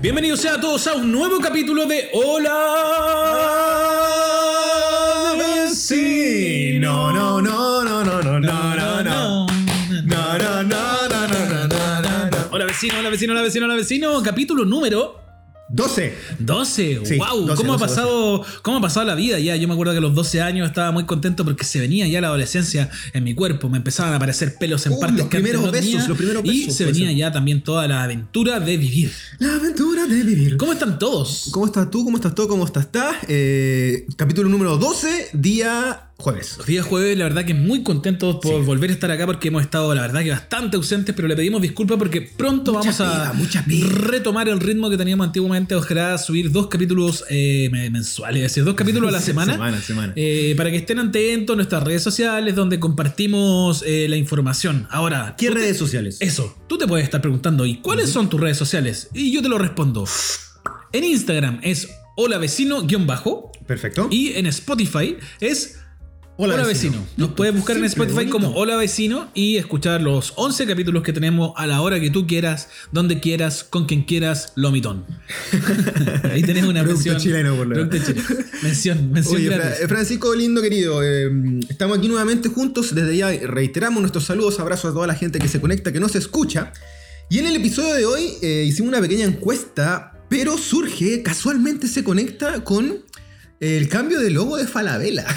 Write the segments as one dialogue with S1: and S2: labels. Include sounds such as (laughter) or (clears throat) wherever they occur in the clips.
S1: Bienvenidos sean todos a un nuevo capítulo de Hola Vecino.
S2: No, no, no, no, no, no, no, no, no. No, no, no, no, no, no, no, no.
S1: Hola vecino, hola vecino, hola vecino, hola vecino. Capítulo número
S2: 12.
S1: 12.
S2: Sí,
S1: wow,
S2: 12,
S1: ¿cómo, ha
S2: 12,
S1: pasado, ¿cómo ha pasado la vida ya? Yo me acuerdo que a los 12 años estaba muy contento porque se venía ya la adolescencia en mi cuerpo. Me empezaban a aparecer pelos en
S2: Uh,
S1: partes
S2: los
S1: que antes
S2: primeros
S1: no
S2: besos,
S1: tenía,
S2: los primeros
S1: Y se venía
S2: ser.
S1: ya también toda la aventura de vivir.
S2: La aventura de vivir.
S1: ¿Cómo están todos?
S2: ¿Cómo estás tú? ¿Cómo estás tú? ¿Cómo estás? estás? Eh, capítulo número 12, día jueves.
S1: Los días jueves, la verdad que muy contentos por
S2: Sí.
S1: volver a estar acá porque hemos estado, la verdad que bastante ausentes, pero le pedimos disculpas porque pronto
S2: Mucha
S1: vamos a
S2: mucha
S1: retomar el ritmo que teníamos antiguamente. Ojalá subir dos capítulos eh, me- mensuales, es decir, dos capítulos a la (laughs) semana.
S2: Semana, semana.
S1: Eh, para que estén atentos en nuestras redes sociales donde compartimos eh, la información. Ahora,
S2: ¿Qué
S1: te-
S2: redes sociales?
S1: Eso, tú te puedes estar preguntando, ¿y cuáles son tus redes sociales? Y yo te lo respondo. En Instagram es hola vecino-bajo
S2: Perfecto.
S1: y en Spotify es Hola,
S2: Hola,
S1: vecino.
S2: vecino.
S1: Nos puedes buscar en Spotify
S2: bonito.
S1: como Hola vecino y escuchar los 11 capítulos que tenemos a la hora que tú quieras, donde quieras, con quien quieras, lomitón. (laughs) Ahí tenés una mención.
S2: chileno, por lo
S1: chileno. Mención, mención
S2: Oye,
S1: gratis.
S2: Francisco, lindo querido, eh, estamos aquí nuevamente juntos. Desde ya reiteramos nuestros saludos, abrazos a toda la gente que se conecta, que nos escucha. Y en el episodio de hoy eh, hicimos una pequeña encuesta, pero surge, casualmente se conecta con el cambio de logo de Falabella. (laughs)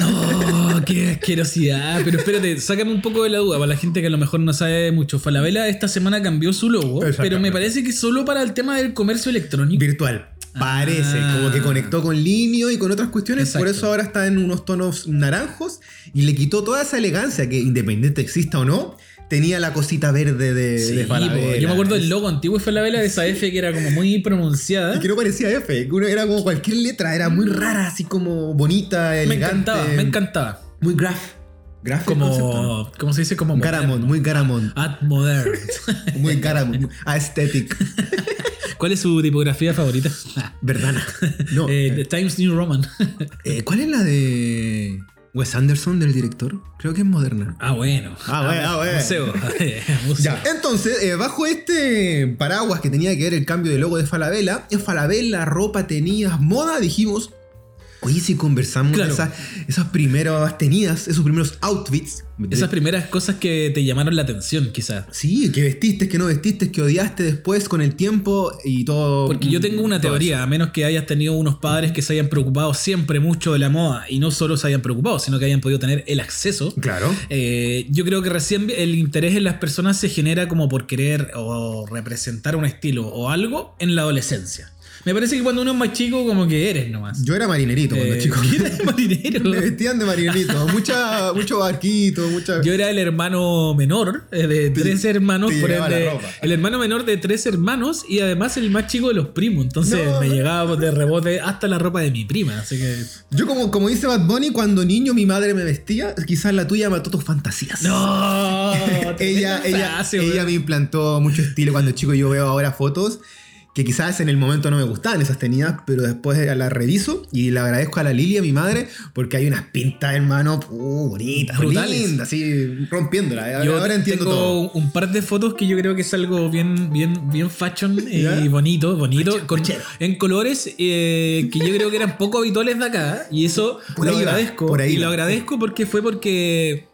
S1: Oh, qué asquerosidad. Pero espérate, sácame un poco de la duda para la gente que a lo mejor no sabe mucho. Falabella esta semana cambió su logo, pero me parece que solo para el tema del comercio electrónico.
S2: Virtual. Parece,
S1: Ah.
S2: como que conectó con Linio y con otras cuestiones, por eso ahora está en unos tonos naranjos y le quitó toda esa elegancia que independiente exista o no, tenía la cosita verde de,
S1: Sí,
S2: de Falabella.
S1: yo me acuerdo del logo antiguo de Falabella de esa F que era como muy pronunciada.
S2: Y que no parecía F, era como cualquier letra, era muy rara, así como bonita,
S1: Me
S2: elegante.
S1: encantaba, me encantaba.
S2: Muy graf. Graf el concepto,
S1: Como, ¿cómo se dice? Como.
S2: Garamond, muy Garamond.
S1: At modern. (laughs)
S2: Muy Garamond. Aesthetic. (laughs)
S1: ¿Cuál es su tipografía favorita?
S2: Verdana. No. (laughs)
S1: Eh, The Times New Roman.
S2: eh, ¿Cuál es la de Wes Anderson, del director? Creo que es moderna.
S1: ah, bueno.
S2: Ah, bueno, ah, bueno.
S1: Museo. (laughs) Museo.
S2: Ya, entonces, eh, bajo este paraguas que tenía que ver el cambio de logo de Falabella, en Falabella, ropa, tenías, moda, dijimos, oye, si conversamos
S1: Claro.
S2: de esas, esas primeras tenidas, esos primeros outfits.
S1: Esas primeras cosas que te llamaron la atención, quizás.
S2: Sí, que vestiste, que no vestiste, que odiaste después con el tiempo y todo.
S1: Porque yo tengo una teoría, a menos que hayas tenido unos padres que se hayan preocupado siempre mucho de la moda y no solo se hayan preocupado, sino que hayan podido tener el acceso.
S2: eso. Claro.
S1: Eh, yo creo que recién el interés en las personas se genera como por querer o representar un estilo o algo en la adolescencia. Me parece que cuando uno es más chico, como que eres nomás.
S2: Yo era marinerito cuando
S1: Eh,
S2: chico.
S1: ¿qué eres (laughs) marinero?
S2: Me vestían de marinerito. Mucha, mucho barquito, mucha.
S1: Yo era el hermano menor eh, de tres hermanos,
S2: te
S1: por
S2: ropa.
S1: el hermano menor de tres hermanos y además el más chico de los primos. Entonces
S2: No.
S1: me llegaba de rebote hasta la ropa de mi prima. Así que.
S2: Yo, como, como dice Bad Bunny, cuando niño mi madre me vestía, quizás la tuya mató tus fantasías.
S1: ¡No! (laughs)
S2: ella, ella,
S1: frase,
S2: ella me implantó mucho estilo cuando chico. Yo veo ahora fotos que quizás en el momento no me gustaban esas tenidas, pero después las reviso y le agradezco a la Lilia, mi madre, porque hay unas pintas, hermano, uh, bonitas, lindas, así rompiéndola.
S1: Yo
S2: ahora entiendo
S1: tengo
S2: todo.
S1: un par de fotos que yo creo que es algo bien, bien, bien fashion y (laughs)
S2: ¿Ya?
S1: bonito, bonito, con- en colores eh, que yo creo que eran poco habituales de acá y eso
S2: Por
S1: lo
S2: va,
S1: agradezco.
S2: por ahí
S1: y lo agradezco porque fue porque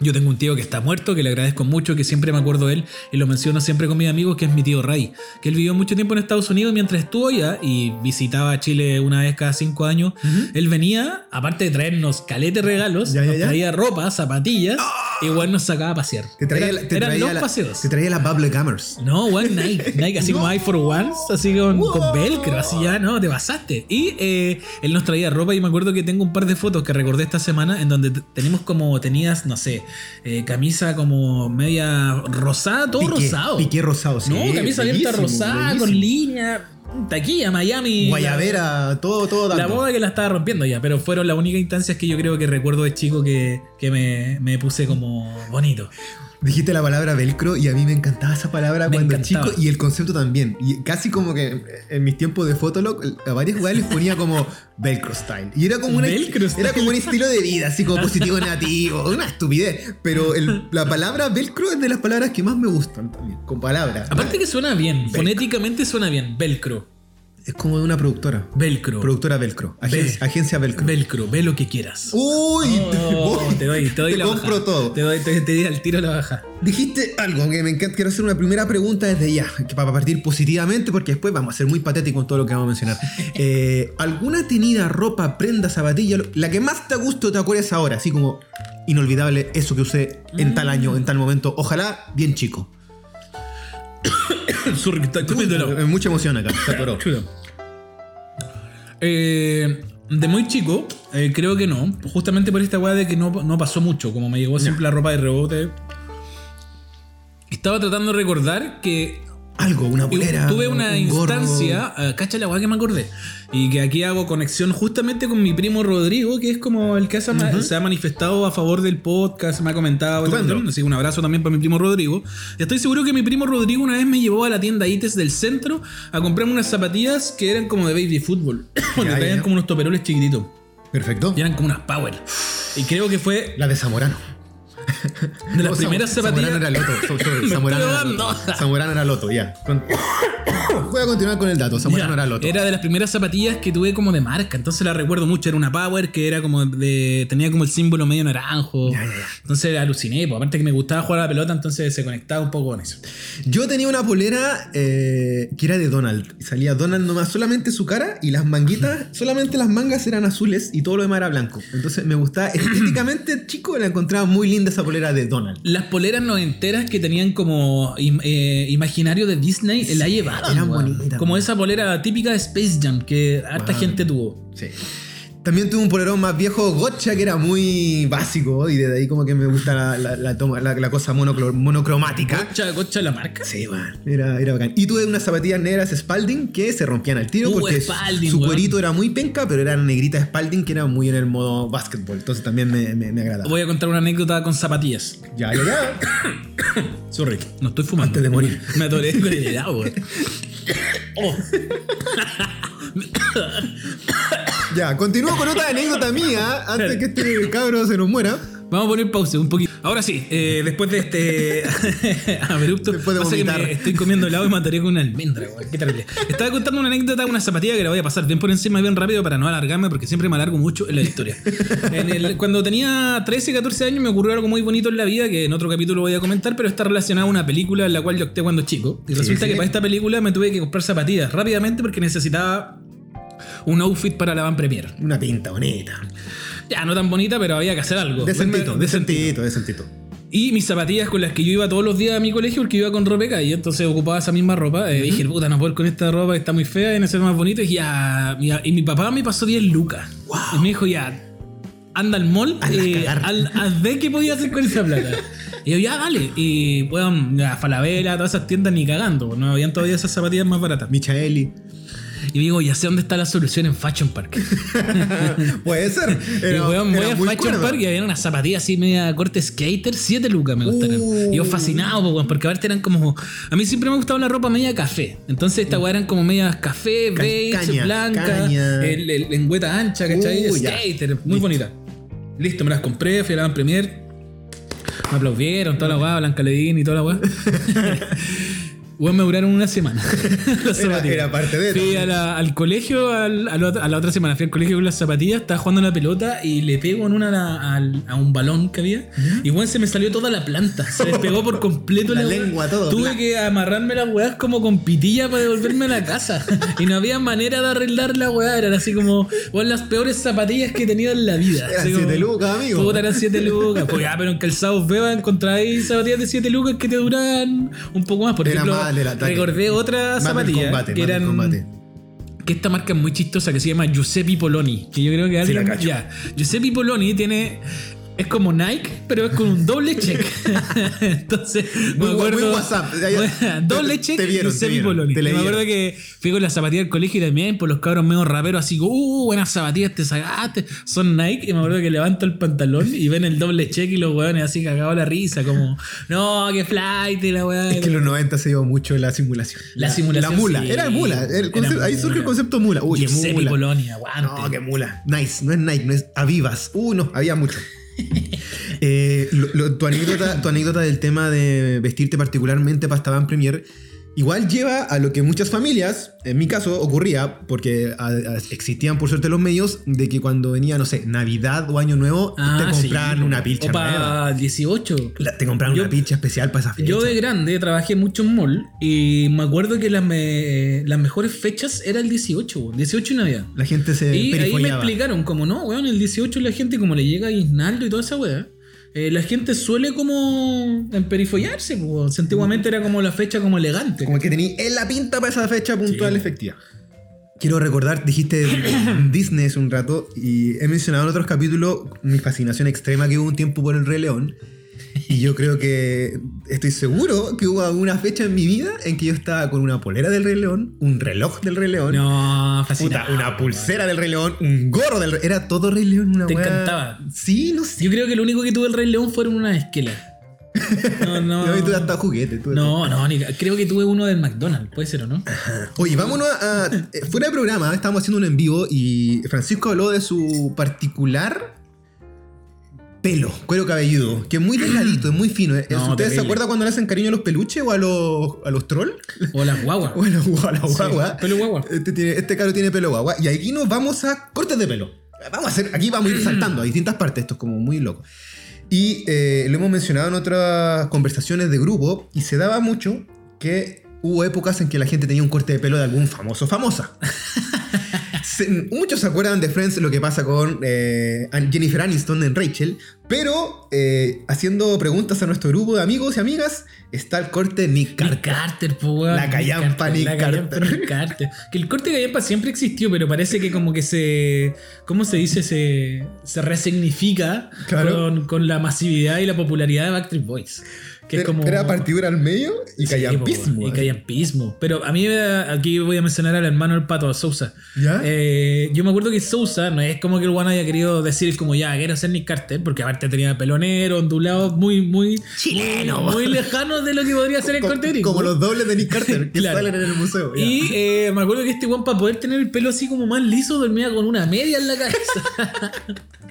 S1: yo tengo un tío que está muerto, que le agradezco mucho, que siempre me acuerdo de él y lo menciono siempre con mis amigos, que es mi tío Ray, que él vivió mucho tiempo en Estados Unidos mientras estuvo allá y visitaba Chile una vez cada cinco años. Él venía, aparte de traernos calete regalos,
S2: Ya, ya,
S1: nos
S2: ya.
S1: traía ropa, zapatillas, igual nos sacaba a pasear.
S2: Te traía,
S1: Eran-
S2: te
S1: eran
S2: traía
S1: los
S2: la,
S1: paseos.
S2: te traía las Bubble Gummers.
S1: No, one Nike, (laughs) Nike así como I for Once, así con, con velcro, así ya, no, te pasaste. Y eh, él nos traía ropa y me acuerdo que tengo un par de fotos que recordé esta semana en donde tenemos como, tenías, no sé, eh, camisa como media rosada, todo
S2: Piqué,
S1: rosado.
S2: Piqué rosado, sí.
S1: no, camisa abierta rosada, con línea. Taquilla, Miami.
S2: Guayabera, todo, todo
S1: La
S2: dando.
S1: boda que la estaba rompiendo ya, pero fueron las únicas instancias que yo creo que recuerdo de chico que, que me, me puse como bonito.
S2: Dijiste la palabra velcro y a mí me encantaba esa palabra
S1: Me
S2: cuando
S1: encantaba.
S2: chico y el concepto también. Y casi como que en mis tiempos de Fotolog a varios jugadores les ponía como velcro style. Y era como, una, era como un estilo de vida, así como positivo negativo, una estupidez. Pero el- la palabra velcro es de las palabras que más me gustan también, con palabras.
S1: Aparte que suena bien, fonéticamente suena bien. Velcro.
S2: Es como de una productora.
S1: Velcro.
S2: Productora Velcro. Agencia,
S1: Ve.
S2: agencia Velcro.
S1: Velcro, ve lo que quieras.
S2: Uy,
S1: Oh, te doy, te doy
S2: te
S1: la
S2: compro
S1: baja.
S2: todo.
S1: Te doy, te, te doy al tiro la baja.
S2: Dijiste algo que me encanta. Quiero hacer una primera pregunta desde ya, que para partir positivamente, porque después vamos a ser muy patéticos con todo lo que vamos a mencionar. (laughs) Eh, ¿Alguna tenida, ropa, prenda, zapatilla, la que más te guste o te acuerdes ahora? Así como inolvidable, eso que usé en tal año, en tal momento. Ojalá bien chico. (coughs)
S1: Está comiendo.
S2: Eh, Mucha emoción acá, se atoró. (coughs)
S1: Eh, de muy chico, eh, creo que no. Justamente por esta weá de que no, no pasó mucho. Como me llegó siempre la ropa de rebote. Estaba tratando de recordar que
S2: Algo, una bolera.
S1: tuve una
S2: un
S1: instancia, eh, cacha la weá que me acordé. Y que aquí hago conexión justamente con mi primo Rodrigo, que es como el que se se ha manifestado a favor del podcast, me ha comentado. Así que un abrazo también para mi primo Rodrigo. Y estoy seguro que mi primo Rodrigo una vez me llevó a la tienda ITES del centro a comprarme unas zapatillas que eran como de baby fútbol.
S2: Ya, (coughs)
S1: traían como unos toperoles chiquititos.
S2: Perfecto.
S1: Y eran como unas power. Y creo que fue
S2: La de Zamorano. (laughs)
S1: de las
S2: No,
S1: primeras zapatillas.
S2: Zamorano era Loto. Zamorano (laughs) era Loto. Zamorano era Loto, ya. Con- (laughs) (coughs) Voy a continuar con el dato. Zamorano
S1: Ya,
S2: era Loto.
S1: Era de las primeras zapatillas que tuve como de marca, entonces la recuerdo mucho. Era una Power que era como de. tenía como el símbolo medio naranjo.
S2: Ya, ya, ya.
S1: Entonces aluciné, pues, aparte que me gustaba jugar a la pelota, entonces se conectaba un poco con eso.
S2: Yo tenía una polera eh, que era de Donald. Y Salía Donald nomás, solamente su cara y las manguitas, solamente las mangas eran azules y todo lo demás era blanco. Entonces me gustaba (coughs) estéticamente, chico, la encontraba muy linda esa polera de Donald.
S1: Las poleras noventeras que tenían como eh, imaginario de Disney, la llevaban.
S2: Eran bonitas,
S1: Como esa polera típica de Space Jam que harta gente tuvo.
S2: Sí. También tuve un polerón más viejo, Gotcha, que era muy básico y desde ahí como que me gusta la, la- la toma- la- la cosa monocro- monocromática.
S1: Cocha, cocha la marca.
S2: Sí, man, era, era bacán. Y tuve unas zapatillas negras Spalding que se rompían al tiro
S1: Uh,
S2: porque
S1: Spalding,
S2: su
S1: weón.
S2: cuerito era muy penca, pero eran negritas Spalding que eran muy en el modo básquetbol. Entonces también me, me, me agradaba.
S1: Voy a contar una anécdota con zapatillas.
S2: Ya, ya, ya. (coughs)
S1: Sorry, no estoy fumando.
S2: Antes de morir. (laughs)
S1: Me atoré con el helado. (coughs) Oh. (laughs) (coughs)
S2: Ya, continúo con otra anécdota mía antes que este cabro se nos muera.
S1: Vamos a poner pausa un poquito. Ahora sí, eh, después de este (laughs) abrupto,
S2: Después de
S1: pasa que
S2: vomitar.
S1: me estoy comiendo helado y me atoré con una almendra. Qué terrible. Estaba contando una anécdota una zapatilla que la voy a pasar bien por encima y bien rápido para no alargarme porque siempre me alargo mucho en la historia. (laughs) En el- cuando tenía 13, 14 años me ocurrió algo muy bonito en la vida que en otro capítulo voy a comentar, pero está relacionado a una película en la cual yo acté cuando chico. Y
S2: Sí,
S1: resulta
S2: sí.
S1: que para esta película me tuve que comprar zapatillas rápidamente porque necesitaba un outfit para la van premier.
S2: Una pinta bonita.
S1: Ya, no tan bonita, pero había que hacer algo.
S2: Decentito, decentito, decentito.
S1: Y mis zapatillas con las que yo iba todos los días a mi colegio, porque iba con ropa de calle, entonces ocupaba esa misma ropa. Eh, Dije, puta, no puedo ir con esta ropa que está muy fea y no ser más bonita. Y, ya, ya- y mi papá me pasó 10 lucas. Y me dijo, ya, anda al mall, eh, al, haz de qué podía hacer con esa plata. (laughs) Y yo, ya, dale. Y, weón, la Falabella, todas esas tiendas ni cagando, pues, no habían todavía esas zapatillas más baratas.
S2: Michaeli.
S1: Y digo, ya sé dónde está la solución en Fashion Park. (laughs)
S2: Puede ser. (laughs)
S1: y
S2: Era,
S1: weón, voy a Fashion. Park y había unas zapatillas así media corte skater, 7 lucas me costaron.
S2: Uh.
S1: Y yo fascinado, po, weón, porque aparte eran como. A mí siempre me gustaba la ropa media café. Entonces esta weá eran como medias café,
S2: Ca-
S1: beige,
S2: caña,
S1: blanca,
S2: caña.
S1: el, el- lengüeta ancha, ¿cachai?
S2: Uh, ya.
S1: skater, muy bonita. Listo, me las compré, fui a la Premier. Me aplaudieron, toda la weá, Blanca Ledín y toda la weá. (laughs) Weón, me duraron una semana. (laughs) Las
S2: Era-
S1: zapatillas.
S2: era parte de
S1: Fui
S2: también.
S1: a la- al colegio, al- a, la otra, a la otra semana, fui al colegio con las zapatillas, estaba jugando a la pelota y le pego en una a, a un balón que había. Y bueno, se me salió toda la planta. Se (laughs) despegó por completo
S2: La lengua, todo,
S1: Tuve que amarrarme las weas como con pitilla para devolverme a la casa. (laughs) y no había manera de arreglar la weá. Eran así como weón, las peores zapatillas que he tenido en la vida.
S2: Eran
S1: Así como-
S2: siete lucas, amigo.
S1: Puta, eran 7 lucas. Pues ya, pero en calzados Beba encontráis zapatillas de 7 lucas que te duran un poco más. Por
S2: Era
S1: ejemplo,
S2: más del ataque.
S1: recordé otra zapatilla
S2: combate,
S1: que eran
S2: combate.
S1: que esta marca es muy chistosa que se llama Giuseppe Poloni. Que yo creo que
S2: Sí, la
S1: alguien.
S2: cacho.
S1: ya. Giuseppe Poloni tiene es como Nike, pero es con un doble check. (laughs) Entonces,
S2: Muy
S1: me acuerdo.
S2: muy WhatsApp. Ya, (laughs)
S1: doble
S2: Te-
S1: check
S2: te vieron,
S1: y Me acuerdo que fui con las zapatillas del colegio y también por los cabros medio raperos, así uh, buenas zapatillas, te sacaste. Son Nike. Y me acuerdo que levanto el pantalón y ven el doble check y los weones así cagados la risa, como, no, que flight y la weá.
S2: Es que en los 90 se dio mucho la simulación.
S1: La simulación,
S2: La mula.
S1: sí.
S2: Era mula. El concepto-
S1: Era
S2: ahí surge el
S1: mula.
S2: concepto mula. Uy, qué
S1: Giuseppe
S2: mula.
S1: Poloni, aguante.
S2: No, qué mula. Nice. No es Nike, no es Avivas. Uh, no, había mucho. Eh, tu, anécdota, tu anécdota del tema de vestirte particularmente para esta Premier igual lleva a lo que muchas familias, en mi caso, ocurría, porque a- a- existían por suerte los medios, de que cuando venía, no sé, Navidad o Año Nuevo,
S1: Ah,
S2: te
S1: sí.
S2: compraban una pilcha
S1: O para 18.
S2: La- Te compraban
S1: Yo-
S2: una pilcha especial para esa fecha.
S1: Yo de grande trabajé mucho en mall y me acuerdo que las, me- las mejores fechas era el 18, weón, 18 y Navidad.
S2: La gente se
S1: Y ahí me explicaron como no, weón, el 18 la gente como le llega a Isnaldo y toda esa weá. Eh, la gente suele como emperifollarse, pues, antiguamente era como la fecha como elegante.
S2: Como que tenía en la pinta para esa fecha puntual efectiva. Quiero recordar, dijiste (coughs) Disney hace un rato y he mencionado en otros capítulos mi fascinación extrema que hubo un tiempo por el Rey León. Y yo creo que estoy seguro que hubo alguna fecha en mi vida en que yo estaba con una polera del Rey León, un reloj del Rey León,
S1: No,
S2: puta, una pulsera del Rey León, un gorro del Rey Era todo Rey León, una
S1: Te
S2: weá-
S1: encantaba.
S2: Sí, no sé.
S1: Yo creo que lo único que tuve el Rey León fueron unas esquelas. (laughs) No, no.
S2: No, tú hasta juguete. tú-
S1: No, no, ni, creo que tuve uno del McDonald's, puede ser o no.
S2: Oye, vámonos a. eh, Fuera de programa, estábamos haciendo un en vivo y Francisco habló de su particular pelo, cuero cabelludo, que es muy delgadito, es muy fino. (clears throat) ¿eh?
S1: No,
S2: ¿Ustedes se acuerdan cuando le hacen cariño a los peluches o a los, a los trolls?
S1: O las guaguas. (laughs)
S2: O a la, o a la
S1: Sí, pelo guagua.
S2: Este, tiene, este caro tiene pelo guagua. Y aquí nos vamos a cortes de pelo. Vamos a hacer, aquí vamos a ir saltando a distintas partes, esto es como muy loco. Y eh, lo hemos mencionado en otras conversaciones de grupo y se daba mucho que hubo épocas en que la gente tenía un corte de pelo de algún famoso famosa. (laughs) Se- muchos se acuerdan de Friends, lo que pasa con eh, Jennifer Aniston en Rachel, pero eh, haciendo preguntas a nuestro grupo de amigos y amigas, está el corte Nick Carter.
S1: Nick Carter, po.
S2: La callampa Nick Carter.
S1: Nick Carter. Que el corte de callampa siempre existió, pero parece que como que se. ¿Cómo se dice? Se, se resignifica
S2: Claro.
S1: con, con la masividad y la popularidad de Backstreet Boys. Que es
S2: Era-
S1: como.
S2: Era partidura al medio y
S1: Sí,
S2: callampismo.
S1: y callampismo. Pero a mí, eh, aquí voy a mencionar al hermano del pato, a Sousa.
S2: ¿Ya?
S1: Eh, yo me acuerdo que Sousa no es como que el one haya querido decir como ya, quiero ser Nick Carter, porque aparte tenía pelonero, ondulado, muy, muy.
S2: Chileno.
S1: Muy, muy lejano de lo que podría ser el
S2: Co-
S1: corte.
S2: Como los dobles de Nick Carter que (laughs)
S1: Claro.
S2: salen en el museo. ya.
S1: Y eh, me acuerdo que este one para poder tener el pelo así como más liso dormía con una media en la cabeza. (laughs)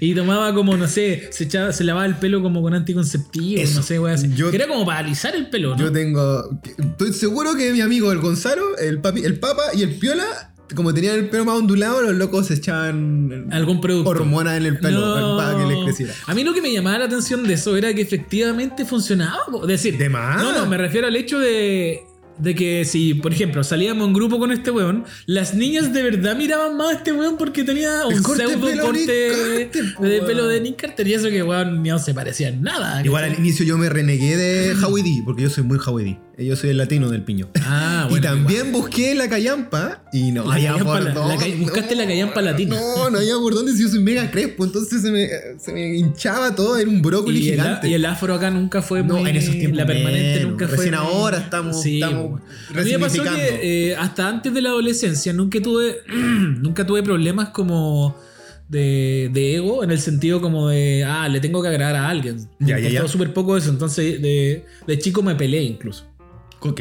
S1: y tomaba como, no sé, se, echaba, se lavaba el pelo como con anticonceptivo,
S2: Eso.
S1: no sé, wey, así.
S2: Yo-
S1: Que era como para alisar el pelo, ¿no?
S2: Yo tengo. Estoy seguro que mi amigo el Gonzalo, el, papi, el Papa y el Piola, como tenían el pelo más ondulado, los locos se echaban
S1: Algún producto.
S2: hormonas en el pelo
S1: No.
S2: para que les creciera.
S1: A mí lo que me llamaba la atención de eso era que efectivamente funcionaba. Es decir,
S2: De más.
S1: no, no, me refiero al hecho de, de que si, por ejemplo, salíamos en grupo con este weón, las niñas de verdad miraban más a este weón porque tenía un
S2: corte
S1: pseudo
S2: pelo
S1: corte
S2: Carter,
S1: de pelo de Nick Carter y eso que weón no se parecía en nada.
S2: Igual al inicio yo me renegué de (laughs) Howie D, porque yo soy muy Howie D. Yo soy el latino del piño.
S1: Ah, (laughs)
S2: y
S1: bueno.
S2: también busqué la callampa y no
S1: La
S2: había por
S1: la-
S2: dónde.
S1: buscaste la callampa latina.
S2: No, no había por dónde si yo soy mega crespo, entonces se me, se me hinchaba todo, era un brócoli
S1: Y el,
S2: gigante.
S1: y el afro acá nunca fue
S2: No,
S1: muy.
S2: en esos tiempos
S1: La permanente
S2: menos.
S1: nunca fue.
S2: Recién
S1: muy-
S2: ahora estamos- estamos
S1: A mí me pasó que eh, hasta antes de la adolescencia nunca tuve, (clears throat) nunca tuve problemas como de, de ego, en el sentido como de, ah, le tengo que agradar a alguien.
S2: Ya,
S1: Me
S2: ya, ya.
S1: súper poco eso. Entonces, de, de chico me peleé incluso.
S2: Ok.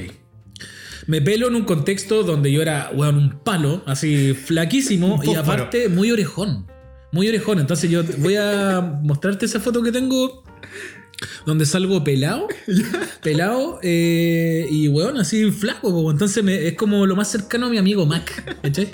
S1: Me pelo en un contexto donde yo era, weón, un palo, así flaquísimo (laughs) y aparte muy orejón. Muy orejón. Entonces yo voy a mostrarte esa foto que tengo donde salgo pelado. (laughs) pelado eh, y weón, así flaco. po. Entonces me- es como lo más cercano a mi amigo Mac. ¿cachai?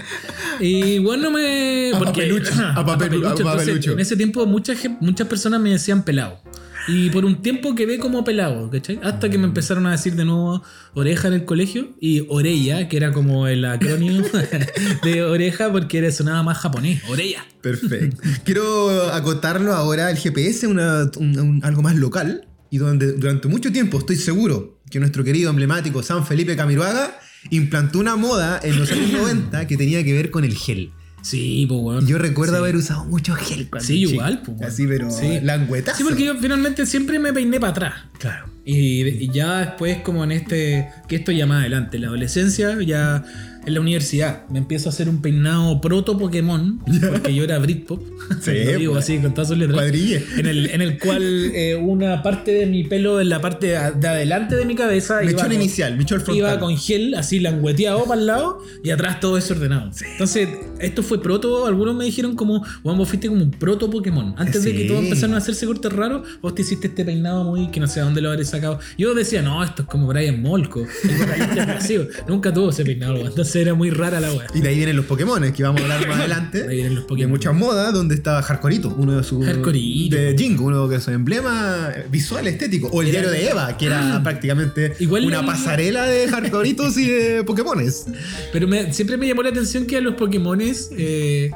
S1: Y bueno, me.
S2: A
S1: porque-
S2: papelucho, (clears throat) a papelu- a
S1: Entonces,
S2: papelucho.
S1: en ese tiempo mucha muchas personas me decían pelado. Y por un tiempo quedé como pelado, ¿cachai? Hasta que me empezaron a decir de nuevo oreja en el colegio y orella, que era como el acrónimo (laughs) de oreja porque era, sonaba más japonés. Orella.
S2: Perfecto. Quiero acotarlo ahora el GPS, una- un- un- algo más local, y donde durante mucho tiempo estoy seguro que nuestro querido emblemático San Felipe Camiroaga implantó una moda en los años 90 que tenía que ver con el gel.
S1: Sí, pues, weón.
S2: Yo recuerdo
S1: Sí.
S2: haber usado mucho gel cuando
S1: Sí,
S2: chico.
S1: igual, pues.
S2: Así, pero
S1: Sí.
S2: languetazo.
S1: Sí, porque yo finalmente siempre me peiné para atrás.
S2: Claro.
S1: Y, y ya después, como en este. Que esto ya más adelante, en la adolescencia, ya en la universidad, me empiezo a hacer un peinado proto Pokémon, (laughs) porque yo era Britpop.
S2: Sí, (laughs)
S1: lo digo
S2: pues.
S1: así, con todas sus letras.
S2: Cuadrille.
S1: En el, en el cual eh, una parte de mi pelo en la parte de, de adelante de mi cabeza iba
S2: Mechón
S1: con-
S2: inicial, mechón frontal.
S1: Iba con gel así langueteado para el lado y atrás todo desordenado. Entonces, esto fue proto. Algunos me dijeron como, Juan, vos fuiste como un proto Pokémon. Antes de que todos empezaron a hacerse cortes raros, vos te hiciste este peinado muy que no sé a dónde lo habré sacado. Yo decía, no, esto es como Brian Molko, el. (laughs) Nunca tuvo ese peinado, weón. Entonces era muy rara la weá.
S2: Y de ahí vienen los Pokémon, que vamos a hablar más (laughs) adelante.
S1: De ahí vienen los
S2: De
S1: Pokémon.
S2: muchas modas, donde estaba Hardcoreito, uno de sus.
S1: Hardcoreito.
S2: De Jingo, uno de sus emblemas visual estético. O el
S1: Era-
S2: diario de Eva, que era prácticamente
S1: Igual
S2: una
S1: el-
S2: pasarela de Hardcoreitos y de (laughs) Pokémones.
S1: Pero me- siempre me llamó la atención que a los Pokémones eh,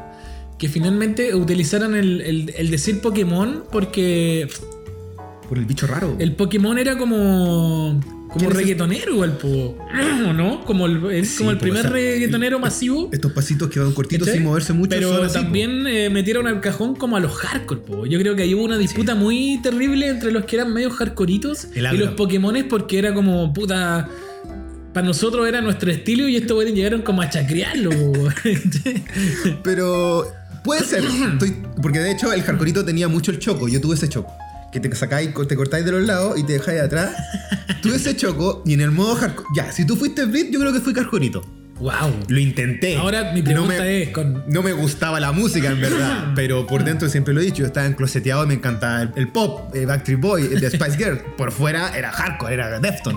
S1: que finalmente el, el- el decir Pokémon porque
S2: Por el bicho raro.
S1: el Pokémon era como como
S2: ¿Quién es
S1: reggaetonero igual, po, (clears throat) ¿o ¿no? Como el,
S2: Sí,
S1: como el
S2: po,
S1: primer
S2: o sea,
S1: reggaetonero masivo.
S2: Estos pasitos que van cortitos sin moverse mucho.
S1: Pero
S2: son así,
S1: también eh, metieron al cajón como a los hardcore, po. Yo creo que ahí hubo una disputa muy terrible entre los que eran medio hardcoreitos y los Pokémones porque era como puta. Para nosotros era nuestro estilo y estos güeyes llegaron como a chacrearlo. (laughs)
S2: Pero puede ser. (clears throat) Estoy- porque de hecho el Hardcoreito tenía mucho el choco. Yo tuve ese choco. Que te sacáis, te cortáis de los lados y te dejáis de atrás. (laughs) tuve ese choco y en el modo hardcore. Ya, si tú fuiste Brit, yo creo que fui Hardcoreito.
S1: wow.
S2: Lo intenté.
S1: Ahora mi
S2: No
S1: pregunta
S2: me-
S1: es con
S2: No me gustaba la música, en verdad. (laughs) pero por dentro siempre lo he dicho. Yo estaba encloseteado y me encantaba el, el pop, el Backstreet Boy, el de Spice Girl. (laughs) Por fuera era hardcore, era Defton.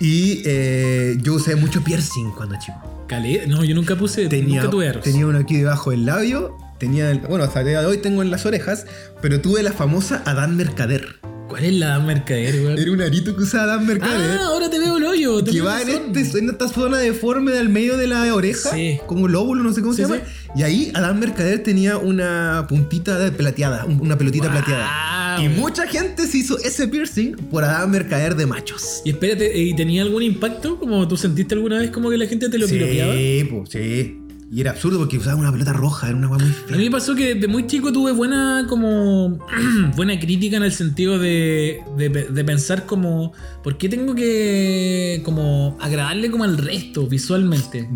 S2: Y eh, yo usé mucho piercing cuando chico.
S1: Calé. No, yo nunca puse.
S2: Tenía,
S1: nunca tuve
S2: tenía uno aquí debajo del labio. Tenía, el- bueno, hasta el día de hoy tengo en las orejas. Pero tuve la famosa Adán Mercader.
S1: ¿Cuál es la mercader, weón?
S2: Era un arito que usaba Adán Mercader.
S1: Ah, ahora te veo el hoyo.
S2: que
S1: tenés
S2: va en, este- en esta zona deforme del medio de la oreja,
S1: Sí.
S2: como lóbulo, no sé cómo se
S1: Sí,
S2: llama. Y ahí Adán Mercader tenía una puntita de plateada, un- una pelotita plateada. Y mucha gente se hizo ese piercing por Adán Mercader de machos.
S1: Y espérate, ¿y tenía algún impacto? ¿Como tú sentiste alguna vez como que la gente te lo piropeaba?
S2: Sí, pues, sí. Y era absurdo porque usaba una pelota roja, era una guay muy
S1: A
S2: fea.
S1: mí me pasó que de muy chico tuve buena como (clears throat) buena crítica en el sentido de, de, de pensar como ¿por qué tengo que como agradarle como al resto visualmente?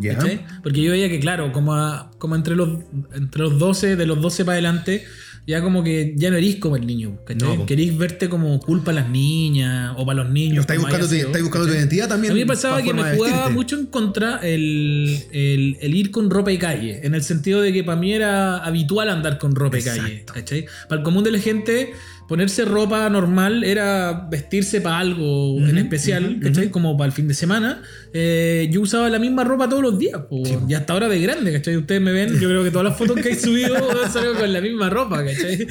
S1: Porque yo veía que claro, como, a- como entre los entre los 12, de los 12 para adelante, ya como que ya no erís como el niño, ¿cachai?
S2: No.
S1: Querís verte como culpa a las niñas o para los niños.
S2: Estáis buscando,
S1: sido,
S2: estáis buscando tu identidad también.
S1: A mí me pasaba
S2: pa'
S1: que me jugaba
S2: vestirte.
S1: mucho en contra el, el- el ir con ropa de calle, en el sentido de que para mí era habitual andar con ropa de calle,
S2: Exacto.
S1: ¿cachai? Para el común de la gente, ponerse ropa normal era vestirse para algo en especial,
S2: ujú,
S1: ¿cachai?
S2: ujú.
S1: Como para el fin de semana. Eh, yo usaba la misma ropa todos los días, po, y hasta ahora de grande, ¿cachai? Ustedes me ven, yo creo que todas las fotos que he subido (laughs) salgo con la misma ropa, ¿cachai?